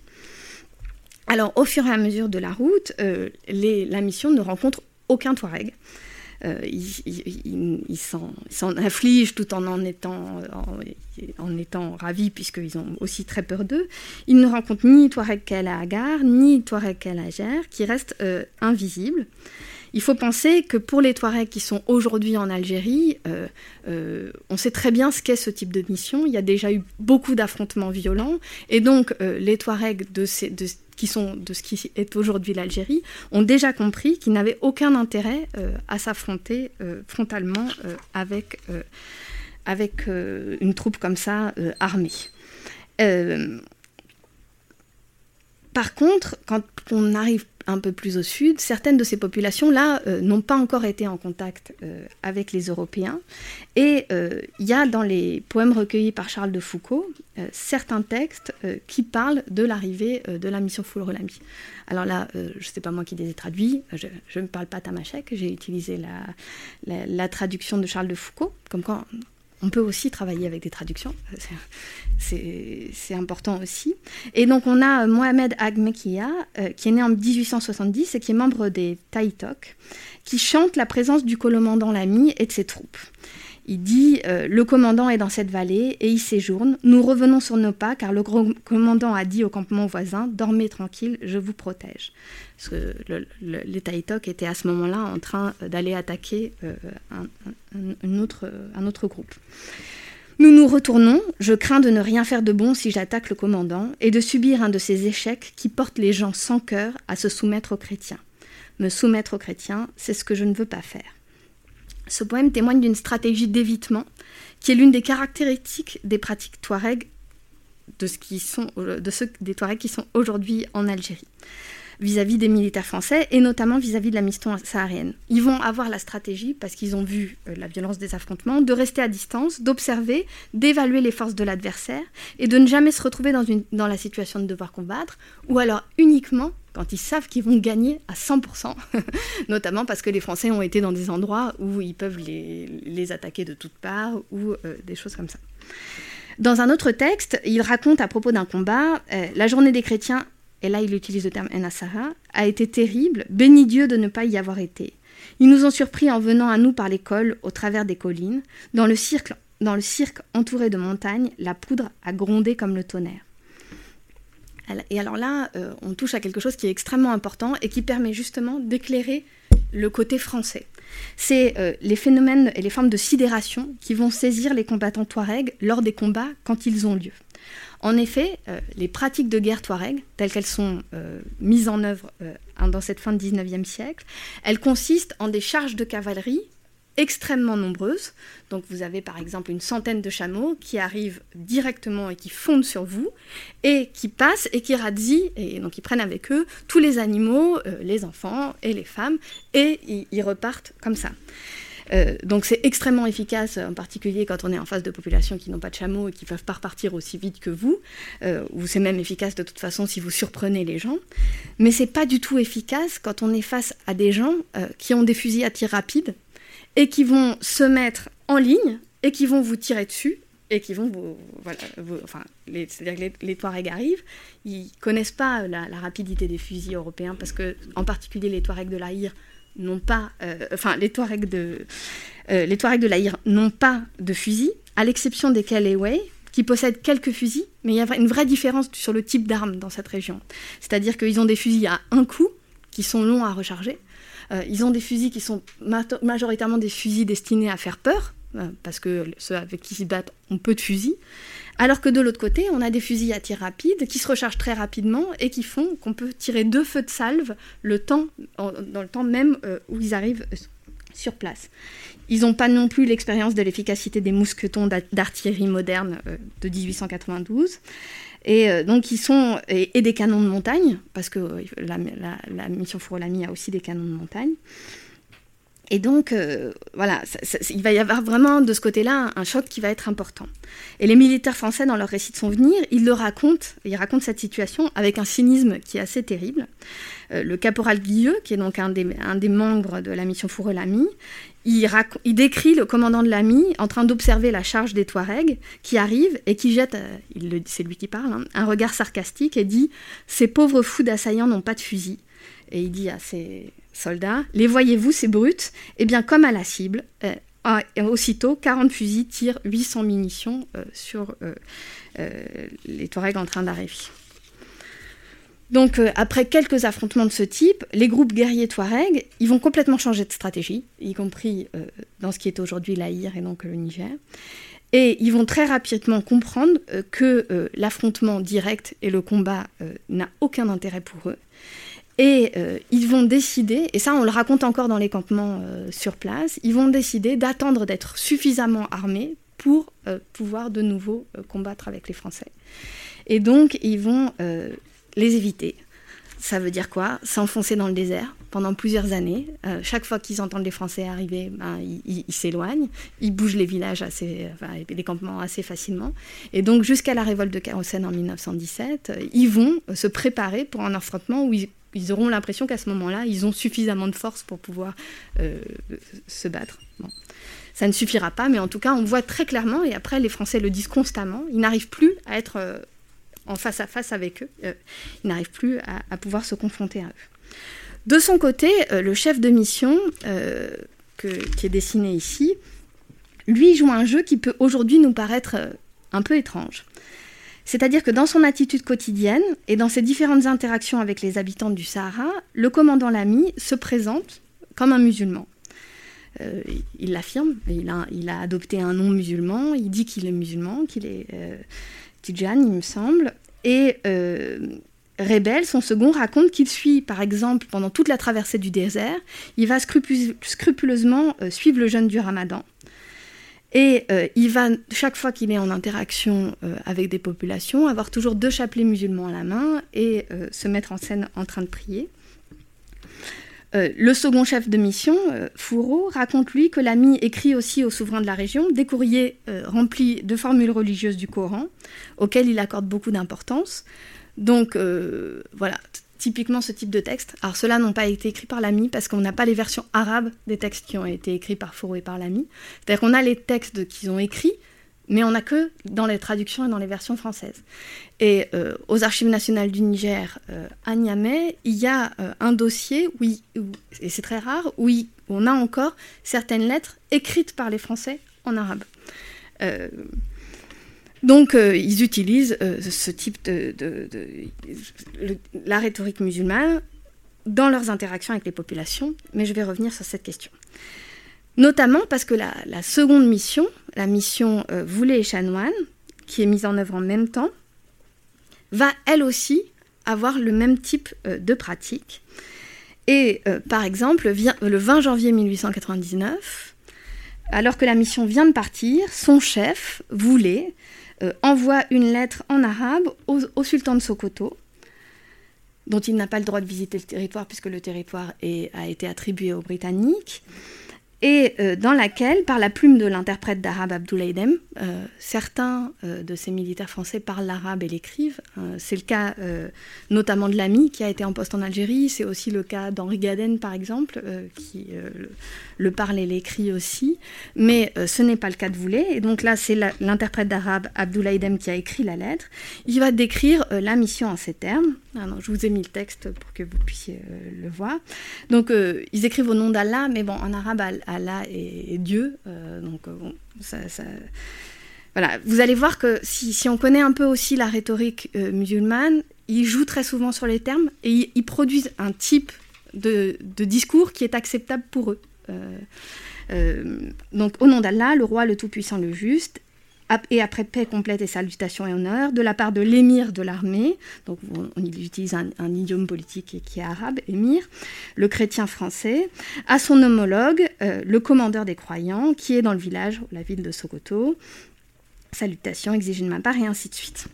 Alors, au fur et à mesure de la route, euh, la mission ne rencontre aucun Touareg. Euh, ils s'en affligent tout en en étant, en, puisqu'ils ont aussi très peur d'eux. Ils ne rencontrent ni Touareg à Agar, ni Touareg à Gère, qui restent euh, invisibles. Il faut penser que pour les Touaregs qui sont aujourd'hui en Algérie, euh, euh, on sait très bien ce qu'est ce type de mission. Il y a déjà eu beaucoup d'affrontements violents. Et donc, les Touaregs de, qui sont de ce qui est aujourd'hui l'Algérie ont déjà compris qu'ils n'avaient aucun intérêt à s'affronter frontalement avec, avec une troupe comme ça armée. par contre, quand on arrive un peu plus au sud, certaines de ces populations-là euh, n'ont pas encore été en contact euh, avec les Européens. Et euh, il y a dans les poèmes recueillis par Charles de Foucault certains textes qui parlent de l'arrivée de la mission Foulrelami. Alors là, je ne sais pas moi qui les ai traduits, je ne parle pas tamashek, j'ai utilisé la, traduction de Charles de Foucault, comme quoi on peut aussi travailler avec des traductions, c'est important aussi. Et donc on a Mohamed Agmekia, euh, qui est né en 1870 et qui est membre des Taïtok, qui chante la présence du commandant Lamy et de ses troupes. Il dit euh, Le commandant est dans cette vallée et il séjourne. Nous revenons sur nos pas car le commandant a dit au campement voisin Dormez tranquille, je vous protège. Parce que les Taïtok étaient à ce moment-là en train d'aller attaquer euh, un autre groupe. Nous nous retournons, je crains de ne rien faire de bon si j'attaque le commandant et de subir un de ces échecs qui portent les gens sans cœur à se soumettre aux chrétiens. Me soumettre aux chrétiens, c'est ce que je ne veux pas faire. Ce poème témoigne d'une stratégie d'évitement qui est l'une des caractéristiques des pratiques touareg de, ceux des touaregs qui sont aujourd'hui en Algérie vis-à-vis des militaires français et notamment vis-à-vis de la mission saharienne. Ils vont avoir la stratégie, parce qu'ils ont vu euh, la violence des affrontements, de rester à distance, d'observer, d'évaluer les forces de l'adversaire et de ne jamais se retrouver dans la situation de devoir combattre, ou alors uniquement quand ils savent qu'ils vont gagner à 100%, notamment parce que les Français ont été dans des endroits où ils peuvent les, attaquer de toutes parts ou euh, des choses comme ça. Dans un autre texte, il raconte à propos d'un combat, euh, la journée des chrétiens et là il utilise le terme Enasara, a été terrible, béni Dieu de ne pas y avoir été. Ils nous ont surpris en venant à nous par l'école, au travers des collines. Dans le, cirque, dans le cirque entouré de montagnes, la poudre a grondé comme le tonnerre. Et alors là, euh, on touche à quelque chose qui est extrêmement important et qui permet justement d'éclairer le côté français. C'est euh, les phénomènes et les formes de sidération qui vont saisir les combattants touaregs lors des combats quand ils ont lieu. En effet, euh, les pratiques de guerre touareg, telles qu'elles sont mises en œuvre dans cette fin du XIXe siècle, elles consistent en des charges de cavalerie extrêmement nombreuses. Donc vous avez par exemple une centaine de chameaux qui arrivent directement et qui fondent sur vous et qui passent et qui radient et donc ils prennent avec eux tous les animaux, les enfants et les femmes et ils repartent comme ça. Euh, donc c'est extrêmement efficace, en particulier quand on est en face de populations qui n'ont pas de chameaux et qui ne peuvent pas repartir aussi vite que vous, euh, ou c'est même efficace de toute façon si vous surprenez les gens. Mais c'est pas du tout efficace quand on est face à des gens euh, qui ont des fusils à tir rapide et qui vont se mettre en ligne et qui vont vous tirer dessus et qui vont vous, voilà, enfin, c'est-à-dire que les, les, Touaregs arrivent, ils connaissent pas la, rapidité des fusils européens parce que, en particulier, les Touaregs de l'Aïr n'ont pas, euh, enfin, les Touaregs de, euh, les Touaregs de n'ont pas de fusils, à l'exception des Kaleway, qui possèdent quelques fusils, mais il y a une vraie différence sur le type d'armes dans cette région. C'est-à-dire qu'ils ont des fusils à un coup, qui sont longs à recharger. Euh, ils ont des fusils qui sont majoritairement des fusils destinés à faire peur, euh, parce que ceux avec qui ils se battent ont peu de fusils. Alors que de l'autre côté, on a des fusils à tir rapide qui se rechargent très rapidement et qui font qu'on peut tirer deux feux de salve le temps, dans le temps même euh, où ils arrivent sur place. Ils n'ont pas non plus l'expérience de l'efficacité des mousquetons d'artillerie moderne de 1892. Et donc ils sont et, des canons de montagne parce que la, la mission Fourolami a aussi des canons de montagne. Et donc, euh, voilà, il va y avoir vraiment de ce côté-là un, choc qui va être important. Et les militaires français, dans leur récit de son venir, ils le racontent, ils racontent cette situation avec un cynisme qui est assez terrible. Euh, le caporal Guilleux, qui est donc un des, membres de la mission Foureux-Lamy, il, il, décrit le commandant de l'AMI en train d'observer la charge des Touaregs qui arrive et qui jette, euh, c'est lui qui parle, hein, un regard sarcastique et dit Ces pauvres fous d'assaillants n'ont pas de fusil. Et il dit à ses, soldats. Les voyez-vous, ces brutes Eh bien, comme à la cible, euh, aussitôt, 40 fusils tirent 800 munitions euh, sur euh, les Touaregs en train d'arriver. Donc, après quelques affrontements de ce type, les groupes guerriers Touaregs, ils vont complètement changer de stratégie, y compris dans ce qui est aujourd'hui l'Aïr et donc le Niger. Et ils vont très rapidement comprendre que l'affrontement direct et le combat n'a aucun intérêt pour eux et euh, ils vont décider, et ça on le raconte encore dans les campements euh, sur place, ils vont décider d'attendre d'être suffisamment armés pour euh, pouvoir de nouveau combattre avec les Français. Et donc ils vont les éviter. Ça veut dire quoi? S'enfoncer dans le désert pendant plusieurs années. chaque fois qu'ils entendent les Français arriver, ben, ils s'éloignent, ils bougent les villages assez, les campements assez facilement. Et donc jusqu'à la révolte de Carosène en 1917, ils vont se préparer pour un affrontement où ils ils auront l'impression qu'à ce moment-là, ils ont suffisamment de force pour pouvoir euh, se battre. Ça ne suffira pas, mais en tout cas, on voit très clairement, et après les Français le disent constamment, ils n'arrivent plus à être euh, en face à face avec eux, euh, ils n'arrivent plus à, pouvoir se confronter à eux. De son côté, le chef de mission, qui est dessiné ici, lui joue un jeu qui peut aujourd'hui nous paraître un peu étrange. C'est-à-dire que dans son attitude quotidienne et dans ses différentes interactions avec les habitants du Sahara, le commandant Lamy se présente comme un musulman. Euh, il l'affirme, il a, adopté un nom musulman, il dit qu'il est musulman, qu'il est euh, il me semble. Et euh, Rebel, son second, raconte qu'il suit, par exemple, pendant toute la traversée du désert, il va scrupuleusement suivre le jeûne du ramadan. Et euh, il va, chaque fois qu'il est en interaction euh, avec des populations, avoir toujours deux chapelets musulmans à la main et euh, se mettre en scène en train de prier. le second chef de mission, Fourreau, raconte lui que l'ami écrit aussi au souverain de la région des courriers remplis de formules religieuses du Coran, auxquelles il accorde beaucoup d'importance. Donc voilà, typiquement ce type de texte. Alors ceux-là n'ont pas été écrits par l'ami parce qu'on n'a pas les versions arabes des textes qui ont été écrits par Fourou et par l'ami. C'est-à-dire qu'on a les textes qu'ils ont écrits, mais on n'a que dans les traductions et dans les versions françaises. Et euh, aux Archives nationales du Niger, euh, à Niamey, il y a euh, un dossier, où, et c'est très rare, où, on a encore certaines lettres écrites par les Français en arabe. Donc, euh, ils utilisent euh, ce type de, la rhétorique musulmane dans leurs interactions avec les populations, mais je vais revenir sur cette question. Notamment parce que la, seconde mission, la mission euh, et Chanoine, qui est mise en œuvre en même temps, va elle aussi avoir le même type de pratique. Et par exemple, le 20 janvier 1899, alors que la mission vient de partir, son chef, Voulet, euh, envoie une lettre en arabe au, sultan de Sokoto, dont il n'a pas le droit de visiter le territoire puisque le territoire a été attribué aux Britanniques. Et euh, dans laquelle, par la plume de l'interprète d'arabe Abdoulaye Dem, euh, certains euh, de ces militaires français parlent l'arabe et l'écrivent. c'est le cas notamment de l'ami qui a été en poste en Algérie, c'est aussi le cas d'Henri Gaden par exemple, qui le, le, parle et l'écrit aussi, mais ce n'est pas le cas de Voulet. Et donc là, c'est l'interprète d'arabe Abdoulaye Dem qui a écrit la lettre. Il va décrire la mission en ces termes. Ah je vous ai mis le texte pour que vous puissiez le voir. Donc ils écrivent au nom d'Allah, mais bon, en arabe, Allah et, Dieu. Euh, donc, euh, Voilà, vous allez voir que si, on connaît un peu aussi la rhétorique euh, musulmane, ils jouent très souvent sur les termes et ils, produisent un type de, discours qui est acceptable pour eux. donc, au nom d'Allah, le roi, le Tout-Puissant, le Juste, et après paix complète et salutations et honneur, de la part de l'émir de l'armée, donc on, utilise un, idiome politique qui est arabe, émir, le chrétien français, à son homologue, euh, le commandeur des croyants, qui est dans le village, la ville de Sokoto, salutations exigées de ma part, et ainsi de suite.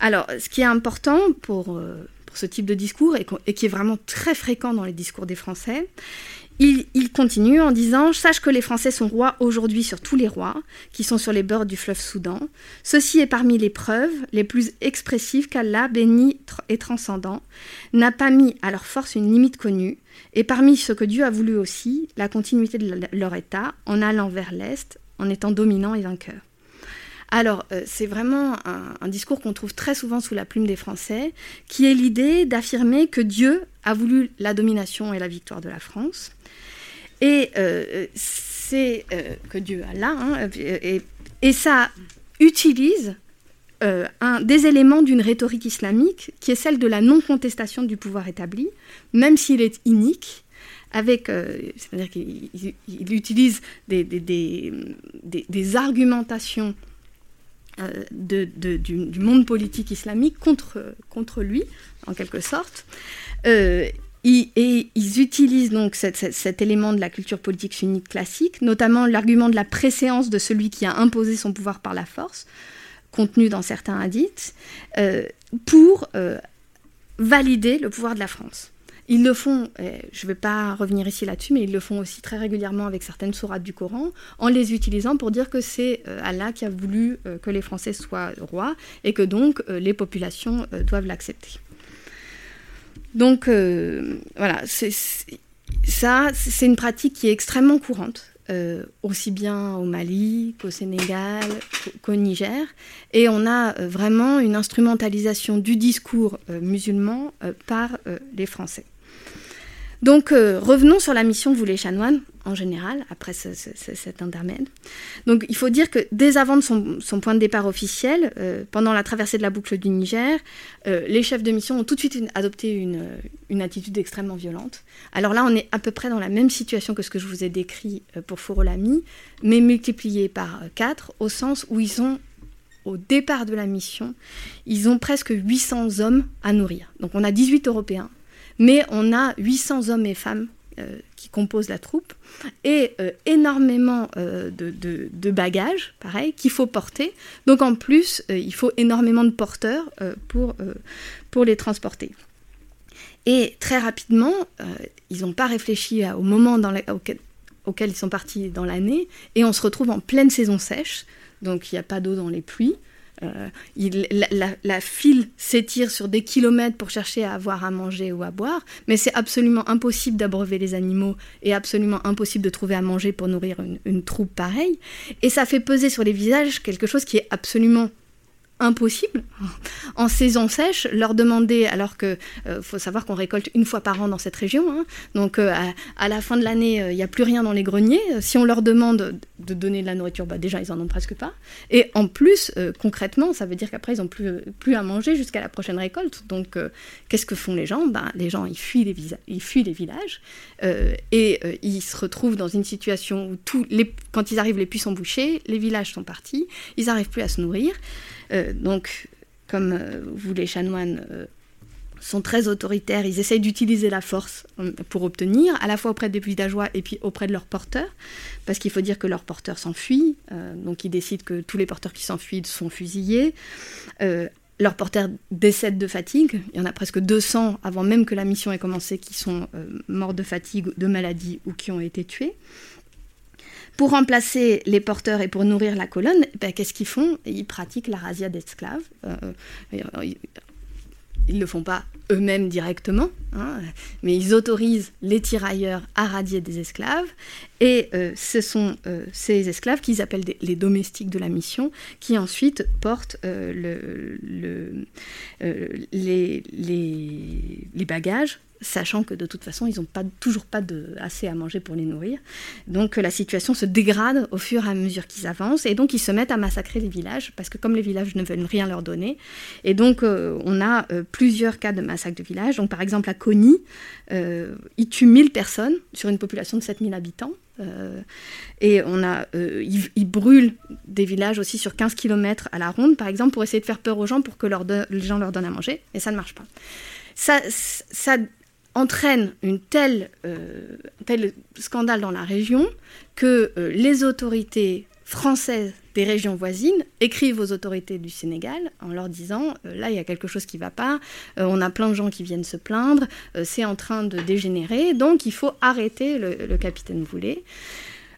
Alors, ce qui est important pour, euh, pour ce type de discours, et qui est vraiment très fréquent dans les discours des Français, il, continue en disant Sache que les Français sont rois aujourd'hui sur tous les rois, qui sont sur les bords du fleuve Soudan. Ceci est parmi les preuves les plus expressives qu'Allah, béni et transcendant, n'a pas mis à leur force une limite connue, et parmi ce que Dieu a voulu aussi, la continuité de leur état, en allant vers l'Est, en étant dominant et vainqueur. Alors, euh, c'est vraiment un, discours qu'on trouve très souvent sous la plume des Français, qui est l'idée d'affirmer que Dieu a voulu la domination et la victoire de la France, et euh, c'est euh, que Dieu a là, hein, et, ça utilise un, des éléments d'une rhétorique islamique qui est celle de la non-contestation du pouvoir établi, même s'il est inique, avec, c'est-à-dire qu'il utilise des argumentations de, du, monde politique islamique contre, contre lui, en quelque sorte et ils utilisent donc cet, élément de la culture politique sunnite classique, notamment l'argument de la préséance de celui qui a imposé son pouvoir par la force, contenu dans certains hadiths, euh, pour euh, valider le pouvoir de la France. Ils le font, je ne vais pas revenir ici là-dessus, mais ils le font aussi très régulièrement avec certaines sourates du Coran, en les utilisant pour dire que c'est euh, Allah qui a voulu que les Français soient rois et que donc les populations doivent l'accepter. Donc euh, voilà, ça, c'est une pratique qui est extrêmement courante, euh, aussi bien au Mali qu'au Sénégal, qu'au Niger. Et on a euh, vraiment une instrumentalisation du discours musulman par les Français. Donc euh, revenons sur la mission vous les chanoines en général, après cet intermède. Donc il faut dire que dès avant son, point de départ officiel, euh, pendant la traversée de la boucle du Niger, euh, les chefs de mission ont tout de suite adopté une, une, attitude extrêmement violente. Alors là, on est à peu près dans la même situation que ce que je vous ai décrit pour Fourolami, mais multiplié par 4, au sens où ils sont au départ de la mission, ils ont presque 800 hommes à nourrir. Donc on a 18 Européens, mais on a 800 hommes et femmes euh, qui composent la troupe et euh, énormément euh, de, bagages, pareil, qu'il faut porter. Donc en plus, il faut énormément de porteurs pour, les transporter. Et très rapidement, ils n'ont pas réfléchi au moment auquel, auquel, ils sont partis dans l'année, et on se retrouve en pleine saison sèche, donc il n'y a pas d'eau dans les pluies. Euh, il, la, file s'étire sur des kilomètres pour chercher à avoir à manger ou à boire, mais c'est absolument impossible d'abreuver les animaux et absolument impossible de trouver à manger pour nourrir une, une troupe pareille. Et ça fait peser sur les visages quelque chose qui est absolument impossible. En saison sèche leur demander alors que euh, faut savoir qu'on récolte une fois par an dans cette région hein. donc euh, à, la fin de l'année euh, il n'y a plus rien dans les greniers. Si on leur demande de donner de la nourriture bah déjà ils en ont presque pas. Et en plus concrètement ça veut dire qu'après ils n'ont plus plus à manger jusqu'à la prochaine récolte. Donc qu'est-ce que font les gens? Bah, les gens ils fuient les, ils fuient les villages et ils se retrouvent dans une situation où quand ils arrivent les puits sont bouchés les villages sont partis ils n'arrivent plus à se nourrir. euh, donc, comme euh, vous, les chanoines, euh, sont très autoritaires, ils essayent d'utiliser la force pour obtenir, à la fois auprès des villageois et puis auprès de leurs porteurs, parce qu'il faut dire que leurs porteurs s'enfuient, donc ils décident que tous les porteurs qui s'enfuient sont fusillés. leurs porteurs décèdent de fatigue, il y en a presque 200 avant même que la mission ait commencé qui sont morts de fatigue, de maladie ou qui ont été tués. Pour remplacer les porteurs et pour nourrir la colonne, ben, qu'est-ce qu'ils font? Ils pratiquent la razzia d'esclaves. ils ne le font pas eux-mêmes directement, hein, mais ils autorisent les tirailleurs à radier des esclaves, et euh, ce sont euh, ces esclaves qu'ils appellent les domestiques de la mission, qui ensuite portent euh, le, les, les, bagages sachant que de toute façon, ils n'ont pas, toujours pas de, assez à manger pour les nourrir. Donc la situation se dégrade au fur et à mesure qu'ils avancent, et donc ils se mettent à massacrer les villages, parce que comme les villages ne veulent rien leur donner, et donc euh, on a euh, plusieurs cas de massacre de villages. Donc par exemple à Coni, euh, ils tuent 1000 personnes sur une population de 7000 habitants. et on a, ils, brûlent des villages aussi sur 15 km à la ronde, par exemple, pour essayer de faire peur aux gens pour que les gens leur donnent à manger, et ça ne marche pas. Ça, entraîne une telle, euh, tel scandale dans la région que euh, les autorités françaises des régions voisines écrivent aux autorités du Sénégal en leur disant euh, là il y a quelque chose qui ne va pas, on a plein de gens qui viennent se plaindre, c'est en train de dégénérer, donc il faut arrêter le, le capitaine Boulet.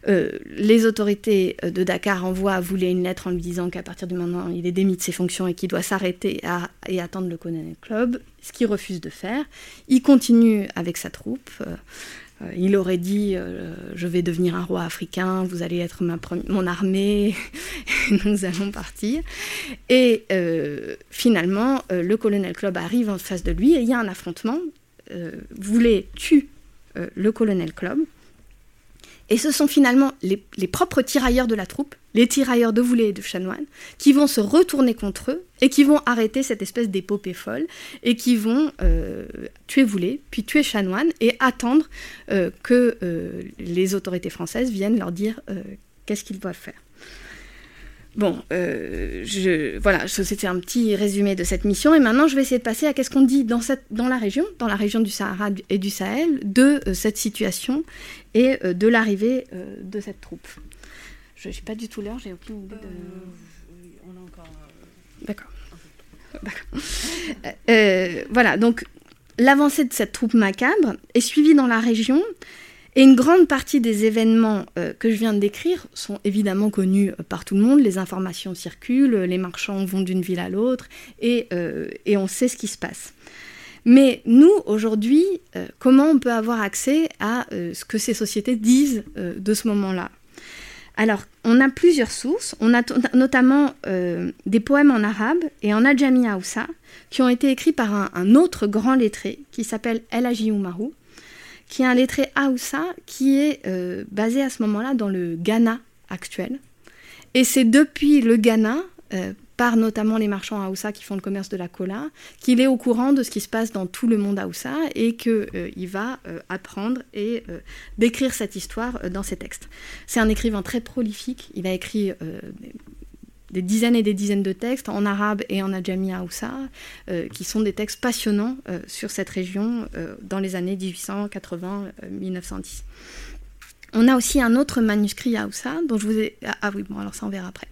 Euh, les autorités euh, de Dakar envoient à Voulet une lettre en lui disant qu'à partir du moment où il est démis de ses fonctions et qu'il doit s'arrêter et attendre le Colonel Club, ce qu'il refuse de faire. Il continue avec sa troupe. Euh, il aurait dit Je vais devenir un roi africain, vous allez être mon armée, nous allons partir. Et finalement, le colonel Club arrive en face de lui et il y a un affrontement. Voulet tue le colonel Club. Et ce sont finalement les, propres tirailleurs de la troupe, les tirailleurs de Voulet et de Chanoine, qui vont se retourner contre eux et qui vont arrêter cette espèce d'épopée folle et qui vont euh, tuer Voulet, puis tuer Chanoine et attendre euh, que euh, les autorités françaises viennent leur dire qu'est-ce qu'ils doivent faire. Bon, je, voilà, c'était un petit résumé de cette mission. Et maintenant, je vais essayer de passer à qu'est-ce qu'on dit dans, cette, dans la région, dans la région du Sahara et du Sahel, de cette situation et euh, de l'arrivée euh, de cette troupe. Je n'ai pas du tout l'heure, j'ai aucune idée de. Euh, on a encore. D'accord. voilà, donc l'avancée de cette troupe macabre est suivie dans la région et une grande partie des événements que je viens de décrire sont évidemment connus par tout le monde. Les informations circulent, les marchands vont d'une ville à l'autre et, et, on sait ce qui se passe. Mais nous, aujourd'hui, euh, comment on peut avoir accès à euh, ce que ces sociétés disent euh, de ce moment-là? Alors, on a plusieurs sources. On a notamment des poèmes en arabe et en adjami Hausa qui ont été écrits par un, autre grand lettré qui s'appelle El Haji Umaru, qui est un lettré Hausa qui est basé à ce moment-là dans le Ghana actuel. Et c'est depuis le Ghana, par notamment les marchands Haoussa qui font le commerce de la cola, qu'il est au courant de ce qui se passe dans tout le monde Haoussa et qu'il euh, va euh, apprendre et euh, décrire cette histoire dans ses textes. C'est un écrivain très prolifique, il a écrit des dizaines et des dizaines de textes en arabe et en adjami Haoussa, qui sont des textes passionnants sur cette région dans les années 1880-1910. On a aussi un autre manuscrit Haoussa, dont je vous ai... Ah oui, bon, alors ça on verra après.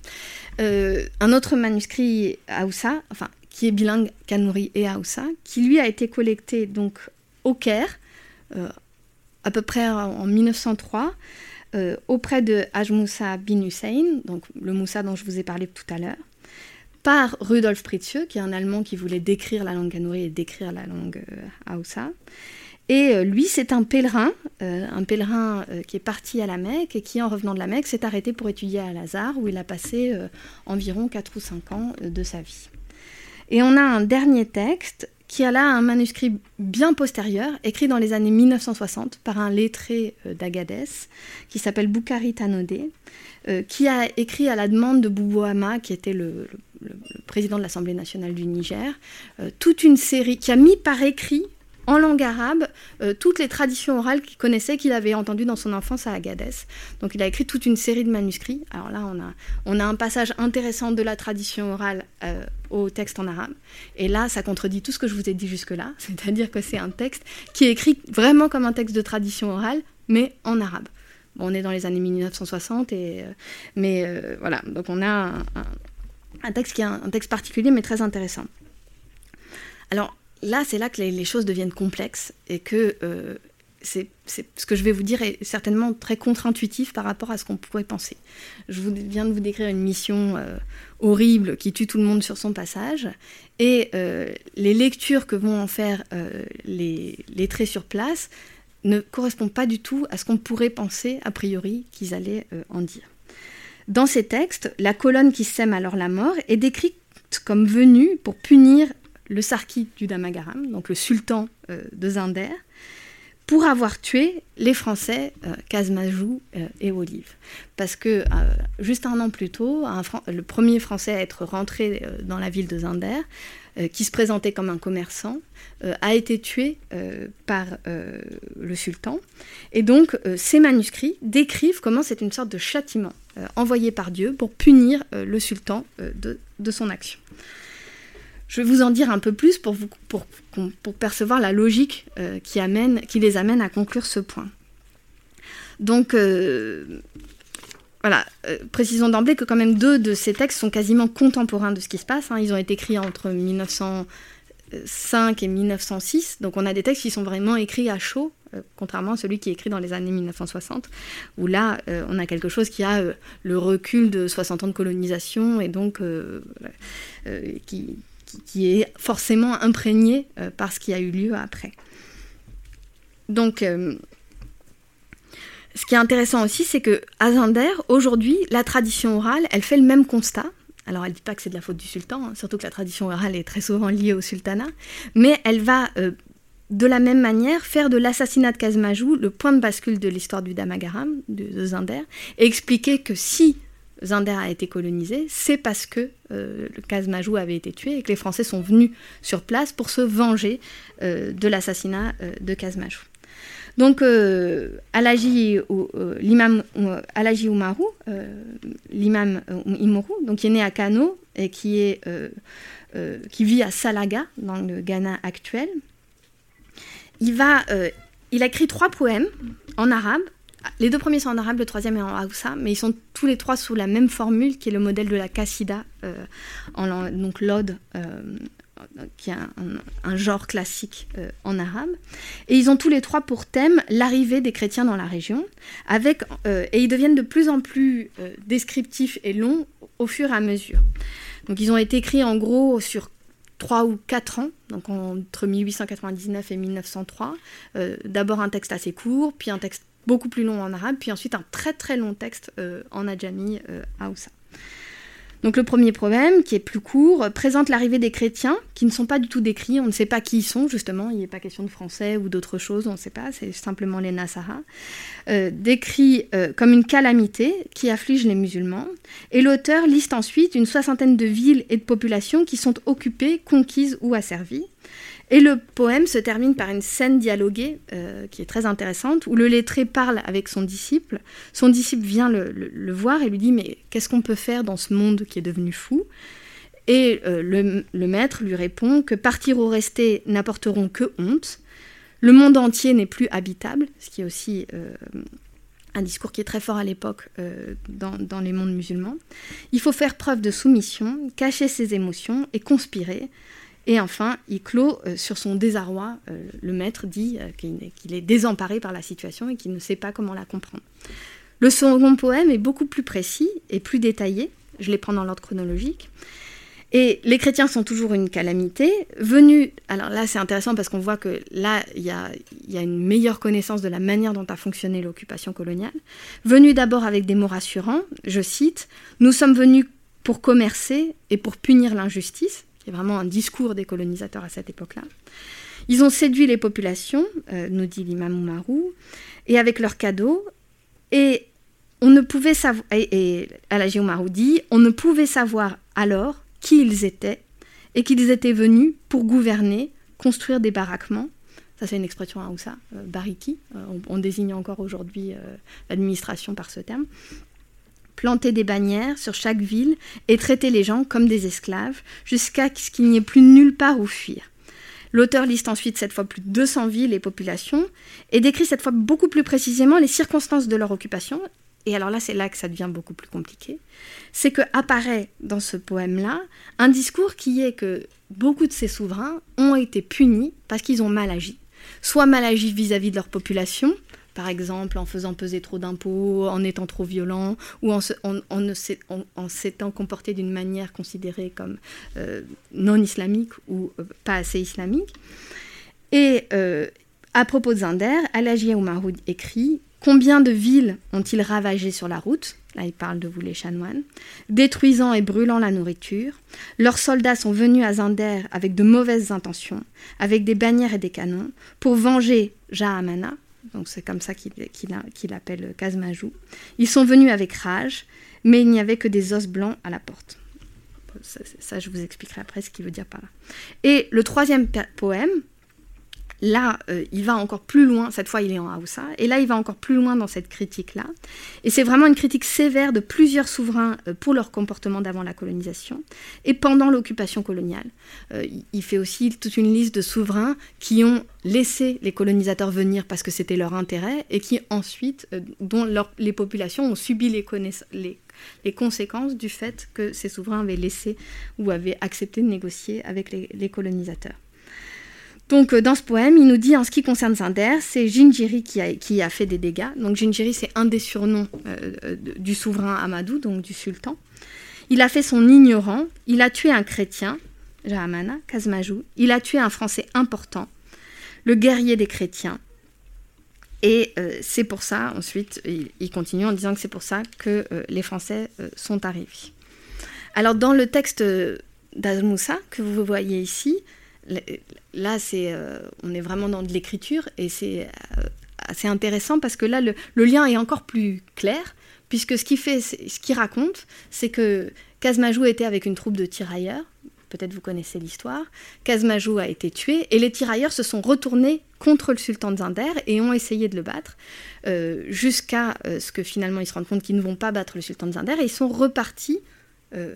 Euh, un autre manuscrit Haoussa, enfin, qui est bilingue Kanouri et Haoussa, qui lui a été collecté donc au Caire, euh, à peu près en 1903, euh, auprès de Haj Moussa bin Hussein, donc le Moussa dont je vous ai parlé tout à l'heure, par Rudolf Pritzieux, qui est un Allemand qui voulait décrire la langue Kanouri et décrire la langue Haoussa. Et euh, lui, c'est un pèlerin, euh, un pèlerin euh, qui est parti à la Mecque et qui, en revenant de la Mecque, s'est arrêté pour étudier à Lazare, où il a passé environ 4 ou 5 ans de sa vie. Et on a un dernier texte qui a là un manuscrit bien postérieur, écrit dans les années 1960 par un lettré d'Agadez, qui s'appelle Boukari Tanodé, qui a écrit à la demande de Boubou Hama, qui était le, le président de l'Assemblée nationale du Niger, toute une série, qui a mis par écrit en langue arabe euh, toutes les traditions orales qu'il connaissait, qu'il avait entendues dans son enfance à Agadez. Donc il a écrit toute une série de manuscrits. Alors là, on a, on a un passage intéressant de la tradition orale euh, au texte en arabe. Et là, ça contredit tout ce que je vous ai dit jusque-là. C'est-à-dire que c'est un texte qui est écrit vraiment comme un texte de tradition orale, mais en arabe. on est dans les années 1960, et, euh, mais voilà. Donc on a un, texte qui est un, un texte particulier, mais très intéressant. Alors, là, c'est là que les, choses deviennent complexes et que euh, ce que je vais vous dire est certainement très contre-intuitif par rapport à ce qu'on pourrait penser. Je viens de vous décrire une mission euh, horrible qui tue tout le monde sur son passage, et euh, les lectures que vont en faire les, les, traits sur place ne correspondent pas du tout à ce qu'on pourrait penser a priori qu'ils allaient en dire. Dans ces textes, la colonne qui sème alors la mort est décrite comme venue pour punir le sarki du Damagaram, donc le sultan de Zinder, pour avoir tué les Français euh, Kazmajou euh, et Olive. Parce que euh, juste un an plus tôt, le premier Français à être rentré dans la ville de Zinder, qui se présentait comme un commerçant, a été tué par le sultan. Et donc ces manuscrits décrivent comment c'est une sorte de châtiment envoyé par Dieu pour punir le sultan de son action. Je vais vous en dire un peu plus pour, percevoir la logique euh, qui les amène à conclure ce point. Donc, euh, voilà, euh, précisons d'emblée que quand même deux de ces textes sont quasiment contemporains de ce qui se passe. Hein. Ils ont été écrits entre 1905 et 1906, donc on a des textes qui sont vraiment écrits à chaud, contrairement à celui qui est écrit dans les années 1960, où là, on a quelque chose qui a le recul de 60 ans de colonisation et donc qui, qui, est forcément imprégné euh, par ce qui a eu lieu après. Donc, euh, ce qui est intéressant aussi, c'est que à Zander, aujourd'hui, la tradition orale, elle fait le même constat. Alors, elle ne dit pas que c'est de la faute du sultan, hein, surtout que la tradition orale est très souvent liée au sultanat, mais elle va euh, de la même manière faire de l'assassinat de Kazmajou le point de bascule de l'histoire du Damagaram, de, de Zinder, et expliquer que si Zinder a été colonisé, c'est parce que euh, le Kazmajou avait été tué et que les Français sont venus sur place pour se venger euh, de l'assassinat euh, de Kazmajou. Donc, Alaji, l'imam Alaji l'imam donc qui est né à Kano et qui, vit à Salaga, dans le Ghana actuel, il, il a écrit trois poèmes en arabe les deux premiers sont en arabe, le troisième est en Hausa, mais ils sont tous les trois sous la même formule qui est le modèle de la Kassida, euh, en, donc l'ode, euh, qui est un, genre classique euh, en arabe. Et ils ont tous les trois pour thème l'arrivée des chrétiens dans la région, avec, et ils deviennent de plus en plus descriptifs et longs au fur et à mesure. Donc ils ont été écrits en gros sur trois ou quatre ans, donc entre 1899 et 1903. D'abord un texte assez court, puis un texte beaucoup plus long en arabe, puis ensuite un très très long texte euh, en adjami euh, Hausa. Donc le premier problème, qui est plus court, présente l'arrivée des chrétiens, qui ne sont pas du tout décrits, on ne sait pas qui ils sont, justement, il n'est pas question de français ou d'autre chose, on ne sait pas, c'est simplement les Nasara, euh, décrit comme une calamité qui afflige les musulmans, et l'auteur liste ensuite une soixantaine de villes et de populations qui sont occupées, conquises ou asservies, et le poème se termine par une scène dialoguée euh, qui est très intéressante, où le lettré parle avec son disciple. Son disciple vient le, voir et lui dit Mais qu'est-ce qu'on peut faire dans ce monde qui est devenu fou? Et euh, le, maître lui répond que partir ou rester n'apporteront que honte. Le monde entier n'est plus habitable, ce qui est aussi euh, un discours qui est très fort à l'époque dans, dans, les mondes musulmans. Il faut faire preuve de soumission, cacher ses émotions et conspirer et enfin, il clôt euh, sur son désarroi. Euh, le maître dit euh, qu'il est, désemparé par la situation et qu'il ne sait pas comment la comprendre. Le second poème est beaucoup plus précis et plus détaillé. Je les prends dans l'ordre chronologique. Et les chrétiens sont toujours une calamité. Venus, alors là c'est intéressant parce qu'on voit que là il y a, y a, une meilleure connaissance de la manière dont a fonctionné l'occupation coloniale. Venus d'abord avec des mots rassurants, je cite, Nous sommes venus pour commercer et pour punir l'injustice qui est vraiment un discours des colonisateurs à cette époque-là. Ils ont séduit les populations, euh, nous dit l'imam Oumarou, et avec leurs cadeaux, et on ne pouvait savoir, et, et Oumarou dit, on ne pouvait savoir alors qui ils étaient, et qu'ils étaient venus pour gouverner, construire des baraquements. Ça, c'est une expression à Oussa, euh, bariki. Euh, on, désigne encore aujourd'hui l'administration par ce terme planter des bannières sur chaque ville et traiter les gens comme des esclaves, jusqu'à ce qu'il n'y ait plus nulle part où fuir. L'auteur liste ensuite cette fois plus de 200 villes et populations et décrit cette fois beaucoup plus précisément les circonstances de leur occupation. Et alors là, c'est là que ça devient beaucoup plus compliqué. C'est que apparaît dans ce poème-là un discours qui est que beaucoup de ces souverains ont été punis parce qu'ils ont mal agi, soit mal agi vis-à-vis de leur population, par exemple en faisant peser trop d'impôts, en étant trop violent, ou en, s'étant comporté d'une manière considérée comme euh, non islamique ou euh, pas assez islamique. Et euh, à propos de Zinder, Alaji Oumaroud écrit Combien de villes ont-ils ravagé sur la route? Là, il parle de vous les chanoines, détruisant et brûlant la nourriture. Leurs soldats sont venus à Zinder avec de mauvaises intentions, avec des bannières et des canons, pour venger Jahamana, donc c'est comme ça qu'il l'appelle Kazmajou. Ils sont venus avec rage, mais il n'y avait que des os blancs à la porte. Ça, ça, je vous expliquerai après ce qu'il veut dire par là. Et le troisième poème, Là, euh, il va encore plus loin, cette fois il est en Haoussa, et là il va encore plus loin dans cette critique-là. Et c'est vraiment une critique sévère de plusieurs souverains euh, pour leur comportement d'avant la colonisation et pendant l'occupation coloniale. Euh, il fait aussi toute une liste de souverains qui ont laissé les colonisateurs venir parce que c'était leur intérêt et qui ensuite, dont les populations ont subi les, les, conséquences du fait que ces souverains avaient laissé ou avaient accepté de négocier avec les colonisateurs. Donc euh, dans ce poème, il nous dit en ce qui concerne Zinder, c'est Jinjiri qui a, fait des dégâts. Donc Jinjiri, c'est un des surnoms euh, euh, du souverain Amadou, donc du sultan. Il a fait son ignorant, il a tué un chrétien, Jahamana, Kazmajou, il a tué un français important, le guerrier des chrétiens. Et c'est pour ça, ensuite, il, continue en disant que c'est pour ça que les Français sont arrivés. Alors dans le texte d'Azmoussa que vous voyez ici, là, c'est, euh, on est vraiment dans de l'écriture et c'est euh, assez intéressant parce que là, le, lien est encore plus clair puisque ce qu'il fait, ce raconte, c'est que Kazmajou était avec une troupe de tirailleurs. Peut-être vous connaissez l'histoire. Kazmajou a été tué et les tirailleurs se sont retournés contre le sultan de Zinder et ont essayé de le battre euh, jusqu'à ce que finalement ils se rendent compte qu'ils ne vont pas battre le sultan de Zinder et ils sont repartis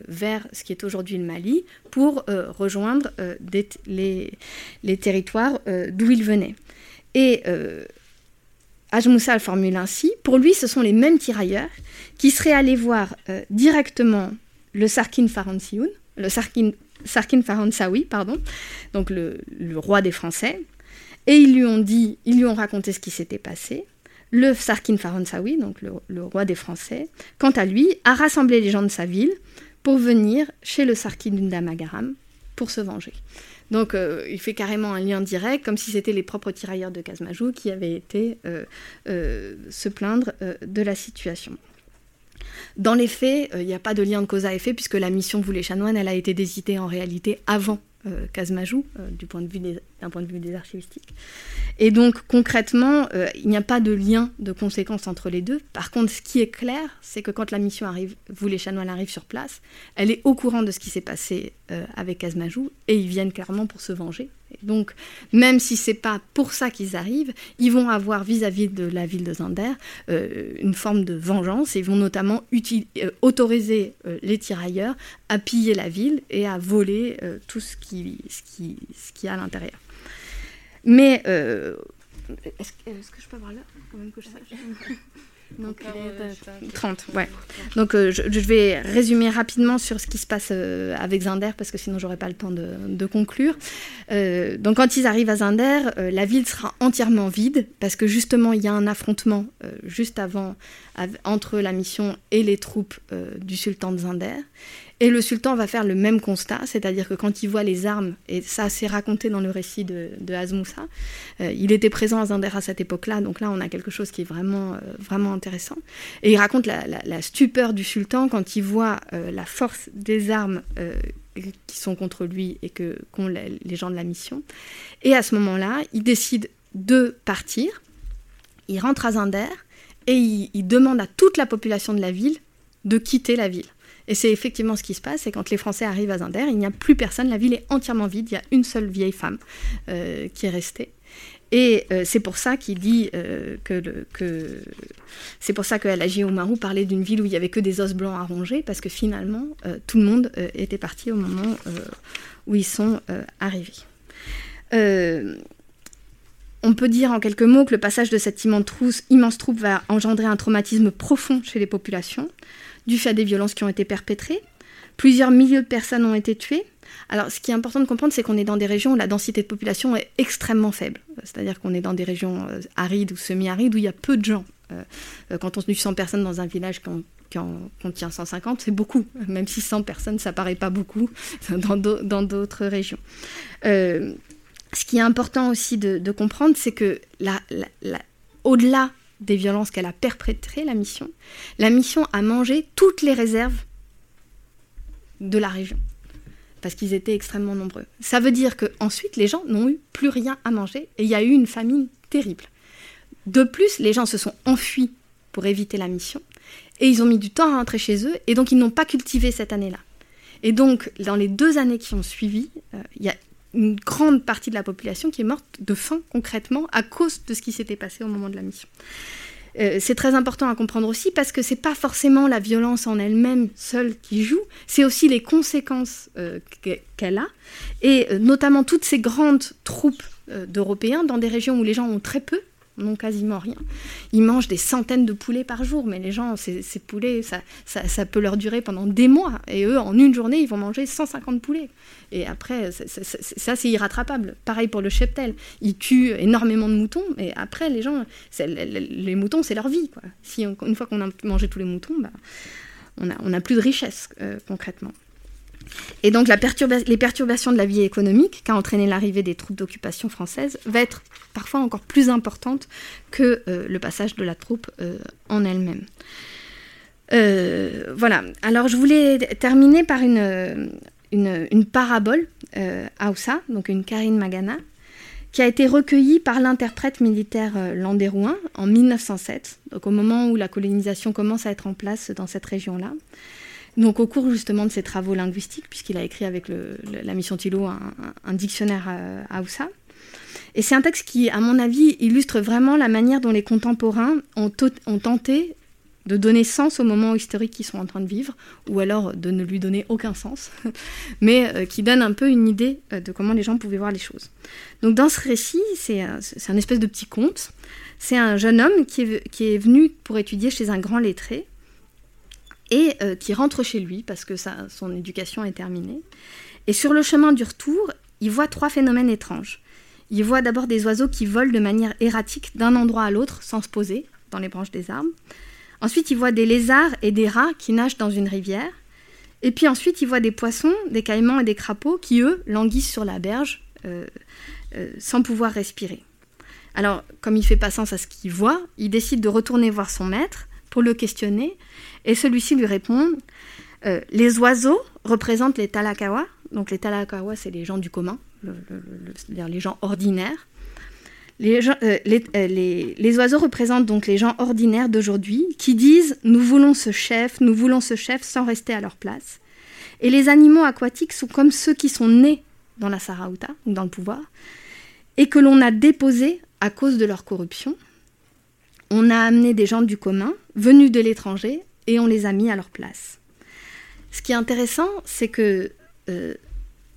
vers ce qui est aujourd'hui le Mali pour euh, rejoindre euh, les, les, territoires d'où il venait. Et Ajmoussa le formule ainsi, pour lui ce sont les mêmes tirailleurs qui seraient allés voir directement le Sarkin Faransioun, le Sarkin, Sarkin Faransawi, pardon, donc le, le, roi des Français, et ils lui ont dit, ils lui ont raconté ce qui s'était passé. Le Sarkin Faransawi, donc le, le, roi des Français, quant à lui, a rassemblé les gens de sa ville pour venir chez le Sarkin pour se venger. Donc euh, il fait carrément un lien direct, comme si c'était les propres tirailleurs de Kazmajou qui avaient été euh, euh, se plaindre de la situation. Dans les faits, il n'y a pas de lien de cause à effet, puisque la mission Vous les chanoines, elle a été décidée en réalité avant Kazmajou, du point de vue d'un point de vue des archivistiques. Et donc concrètement, euh, il n'y a pas de lien de conséquence entre les deux. Par contre, ce qui est clair, c'est que quand la mission arrive, vous les chanoines arrivent sur place, elle est au courant de ce qui s'est passé euh, avec Azmajou et ils viennent clairement pour se venger. Donc, même si c'est pas pour ça qu'ils arrivent, ils vont avoir vis-à-vis de la ville de Zander euh, une forme de vengeance et ils vont notamment autoriser les tirailleurs à piller la ville et à voler tout ce qui, ce est à l'intérieur. Mais euh, est-ce que je peux avoir là je sache Donc, 30, ouais. Donc, euh, je, vais résumer rapidement sur ce qui se passe euh, avec Zinder, parce que sinon, j'aurais pas le temps de, de conclure. donc, quand ils arrivent à Zinder, la ville sera entièrement vide, parce que justement, il y a un affrontement juste avant entre la mission et les troupes du sultan de Zinder. Et le sultan va faire le même constat, c'est-à-dire que quand il voit les armes, et ça c'est raconté dans le récit de, de Azmoussa, euh, il était présent à Zander à cette époque-là, donc là on a quelque chose qui est vraiment, euh, vraiment intéressant. Et il raconte la, stupeur du sultan quand il voit euh, la force des armes qui sont contre lui et que qu'ont les gens de la mission. Et à ce moment-là, il décide de partir, il rentre à Zinder et il demande à toute la population de la ville de quitter la ville. Et c'est effectivement ce qui se passe, c'est quand les Français arrivent à Zinder, il n'y a plus personne, la ville est entièrement vide, il y a une seule vieille femme euh, qui est restée. Et euh, c'est pour ça qu'il dit euh, que, c'est pour ça que Alagi Oumarou parlait d'une ville où il y avait que des os blancs à ronger, parce que finalement tout le monde était parti au moment où ils sont arrivés. on peut dire en quelques mots que le passage de cette immense troupe va engendrer un traumatisme profond chez les populations du fait des violences qui ont été perpétrées. Plusieurs milliers de personnes ont été tuées. Alors, ce qui est important de comprendre, c'est qu'on est dans des régions où la densité de population est extrêmement faible. C'est-à-dire qu'on est dans des régions euh, arides ou semi-arides où il y a peu de gens. Euh, euh, quand on se 100 personnes dans un village qui en, contient 150, c'est beaucoup. Même si 100 personnes, ça paraît pas beaucoup dans d'autres régions. ce qui est important aussi de, comprendre, c'est que au-delà des violences qu'elle a perpétrées, la mission, la mission a mangé toutes les réserves de la région parce qu'ils étaient extrêmement nombreux. Ça veut dire qu'ensuite, les gens n'ont eu plus rien à manger et il y a eu une famine terrible. De plus, les gens se sont enfuis pour éviter la mission et ils ont mis du temps à rentrer chez eux et donc ils n'ont pas cultivé cette année-là. Et donc, dans les deux années qui ont suivi, euh, il y a une grande partie de la population qui est morte de faim concrètement à cause de ce qui s'était passé au moment de la mission. Euh, c'est très important à comprendre aussi parce que c'est pas forcément la violence en elle-même seule qui joue, c'est aussi les conséquences euh, qu'elle a, et euh, notamment toutes ces grandes troupes d'Européens dans des régions où les gens ont très peu n'ont quasiment rien. Ils mangent des centaines de poulets par jour, mais les gens, ces, poulets, ça, ça, peut leur durer pendant des mois. Et eux, en une journée, ils vont manger 150 poulets. Et après, ça, c'est irrattrapable. Pareil pour le cheptel. Ils tuent énormément de moutons, mais après, les gens, les moutons, c'est leur vie. Quoi. Si, une fois qu'on a mangé tous les moutons, bah, on n'a on a plus de richesse, euh, concrètement. Et donc les perturbations de la vie économique qu'a entraîné l'arrivée des troupes d'occupation françaises va être parfois encore plus importante que euh, le passage de la troupe euh, en elle-même. Euh, voilà, alors je voulais terminer par une, une, parabole, Aoussa, donc une Karine Magana, qui a été recueillie par l'interprète militaire landérouin en 1907, donc au moment où la colonisation commence à être en place dans cette région-là. Donc au cours justement de ses travaux linguistiques, puisqu'il a écrit avec la mission Thilo un, dictionnaire à, Aoussa. Et c'est un texte qui, à mon avis, illustre vraiment la manière dont les contemporains ont, tenté de donner sens au moment historique qu'ils sont en train de vivre, ou alors de ne lui donner aucun sens, mais euh, qui donne un peu une idée euh, de comment les gens pouvaient voir les choses. Donc dans ce récit, c'est un espèce de petit conte. C'est un jeune homme qui est venu pour étudier chez un grand lettré, et euh, qui rentre chez lui parce que son éducation est terminée. Et sur le chemin du retour, il voit trois phénomènes étranges. Il voit d'abord des oiseaux qui volent de manière erratique d'un endroit à l'autre sans se poser dans les branches des arbres. Ensuite, il voit des lézards et des rats qui nagent dans une rivière. Et puis ensuite, il voit des poissons, des caïmans et des crapauds qui, eux, languissent sur la berge euh, euh, sans pouvoir respirer. Alors, comme il fait pas sens à ce qu'il voit, il décide de retourner voir son maître pour le questionner et celui-ci lui répond euh, Les oiseaux représentent les talakawa. Donc les talakawa, c'est les gens du commun, c'est-à-dire les gens ordinaires. Les, euh, euh, les, oiseaux représentent donc les gens ordinaires d'aujourd'hui qui disent Nous voulons ce chef, nous voulons ce chef sans rester à leur place. Et les animaux aquatiques sont comme ceux qui sont nés dans la Sarauta, ou dans le pouvoir, et que l'on a déposés à cause de leur corruption. On a amené des gens du commun, venus de l'étranger, et on les a mis à leur place. Ce qui est intéressant, c'est que euh,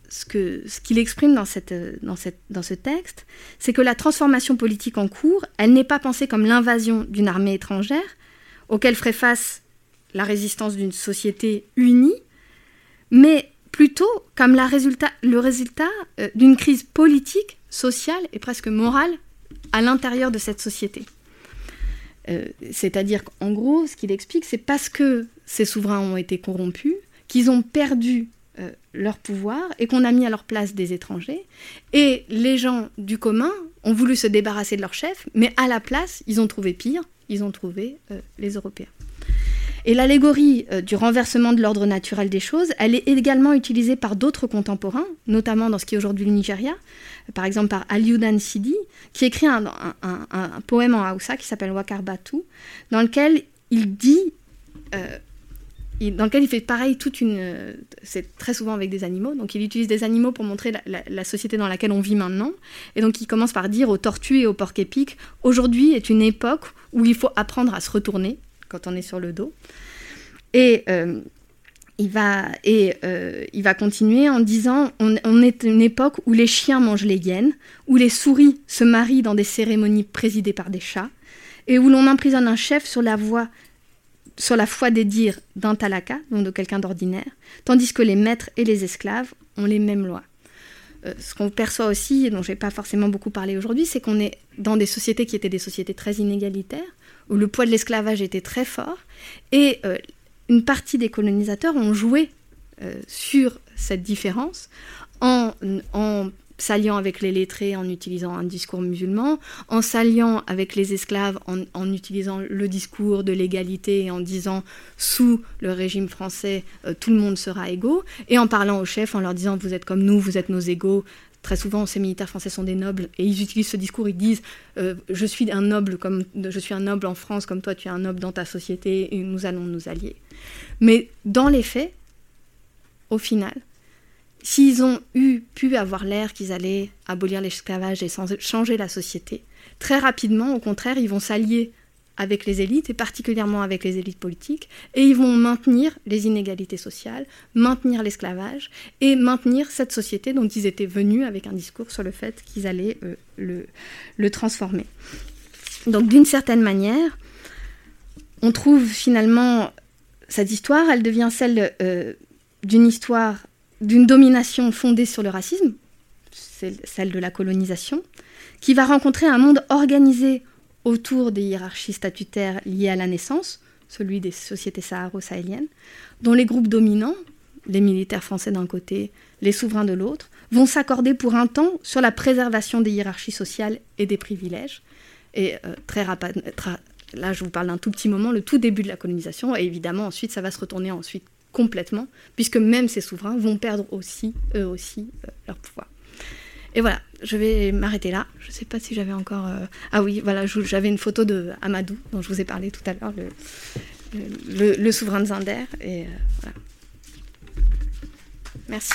ce qu'il exprime dans, cette, dans, ce texte, c'est que la transformation politique en cours, elle n'est pas pensée comme l'invasion d'une armée étrangère, auquel ferait face la résistance d'une société unie, mais plutôt comme le résultat euh, d'une crise politique, sociale et presque morale à l'intérieur de cette société. Euh, c'est-à-dire qu'en gros, ce qu'il explique, c'est parce que ces souverains ont été corrompus, qu'ils ont perdu euh, leur pouvoir et qu'on a mis à leur place des étrangers. Et les gens du commun ont voulu se débarrasser de leur chef, mais à la place, ils ont trouvé pire, ils ont trouvé euh, les Européens. Et l'allégorie du renversement de l'ordre naturel des choses, elle est également utilisée par d'autres contemporains, notamment dans ce qui est aujourd'hui le Nigeria, par exemple par Aliudan Sidi, qui écrit un, poème en Hausa qui s'appelle Wakarbatu, dans lequel il dit, euh, dans lequel il fait pareil toute une, c'est très souvent avec des animaux, donc il utilise des animaux pour montrer la, société dans laquelle on vit maintenant, et donc il commence par dire aux tortues et aux porcs épics, aujourd'hui est une époque où il faut apprendre à se retourner quand on est sur le dos. Et euh, il va, et, euh, il va continuer en disant on, est une époque où les chiens mangent les hyènes, où les souris se marient dans des cérémonies présidées par des chats, et où l'on emprisonne un chef sur la voie sur la foi des dires d'un talaka, donc de quelqu'un d'ordinaire, tandis que les maîtres et les esclaves ont les mêmes lois. Euh, ce qu'on perçoit aussi, et dont je n'ai pas forcément beaucoup parlé aujourd'hui, c'est qu'on est dans des sociétés qui étaient des sociétés très inégalitaires, où le poids de l'esclavage était très fort, et euh, une partie des colonisateurs ont joué euh, sur cette différence en, s'alliant avec les lettrés en utilisant un discours musulman, en s'alliant avec les esclaves en, utilisant le discours de l'égalité et en disant sous le régime français euh, tout le monde sera égaux, et en parlant aux chefs en leur disant vous êtes comme nous, vous êtes nos égaux. Très souvent, ces militaires français sont des nobles et ils utilisent ce discours. Ils disent euh, je suis un noble comme je suis un noble en France comme toi tu es un noble dans ta société et nous allons nous allier. Mais dans les faits, au final, S'ils ont eu pu avoir l'air qu'ils allaient abolir l'esclavage et changer la société, très rapidement, au contraire, ils vont s'allier avec les élites, et particulièrement avec les élites politiques, et ils vont maintenir les inégalités sociales, maintenir l'esclavage, et maintenir cette société dont ils étaient venus avec un discours sur le fait qu'ils allaient euh, le, transformer. Donc d'une certaine manière, on trouve finalement cette histoire, elle devient celle euh, d'une histoire d'une domination fondée sur le racisme, celle de la colonisation, qui va rencontrer un monde organisé autour des hiérarchies statutaires liées à la naissance, celui des sociétés saharo-sahéliennes, dont les groupes dominants, les militaires français d'un côté, les souverains de l'autre, vont s'accorder pour un temps sur la préservation des hiérarchies sociales et des privilèges. Et euh, très rapidement, là je vous parle d'un tout petit moment, le tout début de la colonisation, et évidemment ensuite ça va se retourner ensuite complètement, puisque même ces souverains vont perdre aussi, eux aussi, euh, leur pouvoir. Et voilà, je vais m'arrêter là. Je ne sais pas si j'avais encore... Euh, ah oui, voilà, j'avais une photo de Amadou, dont je vous ai parlé tout à l'heure, le, souverain de Zinder. Et euh, voilà. Merci.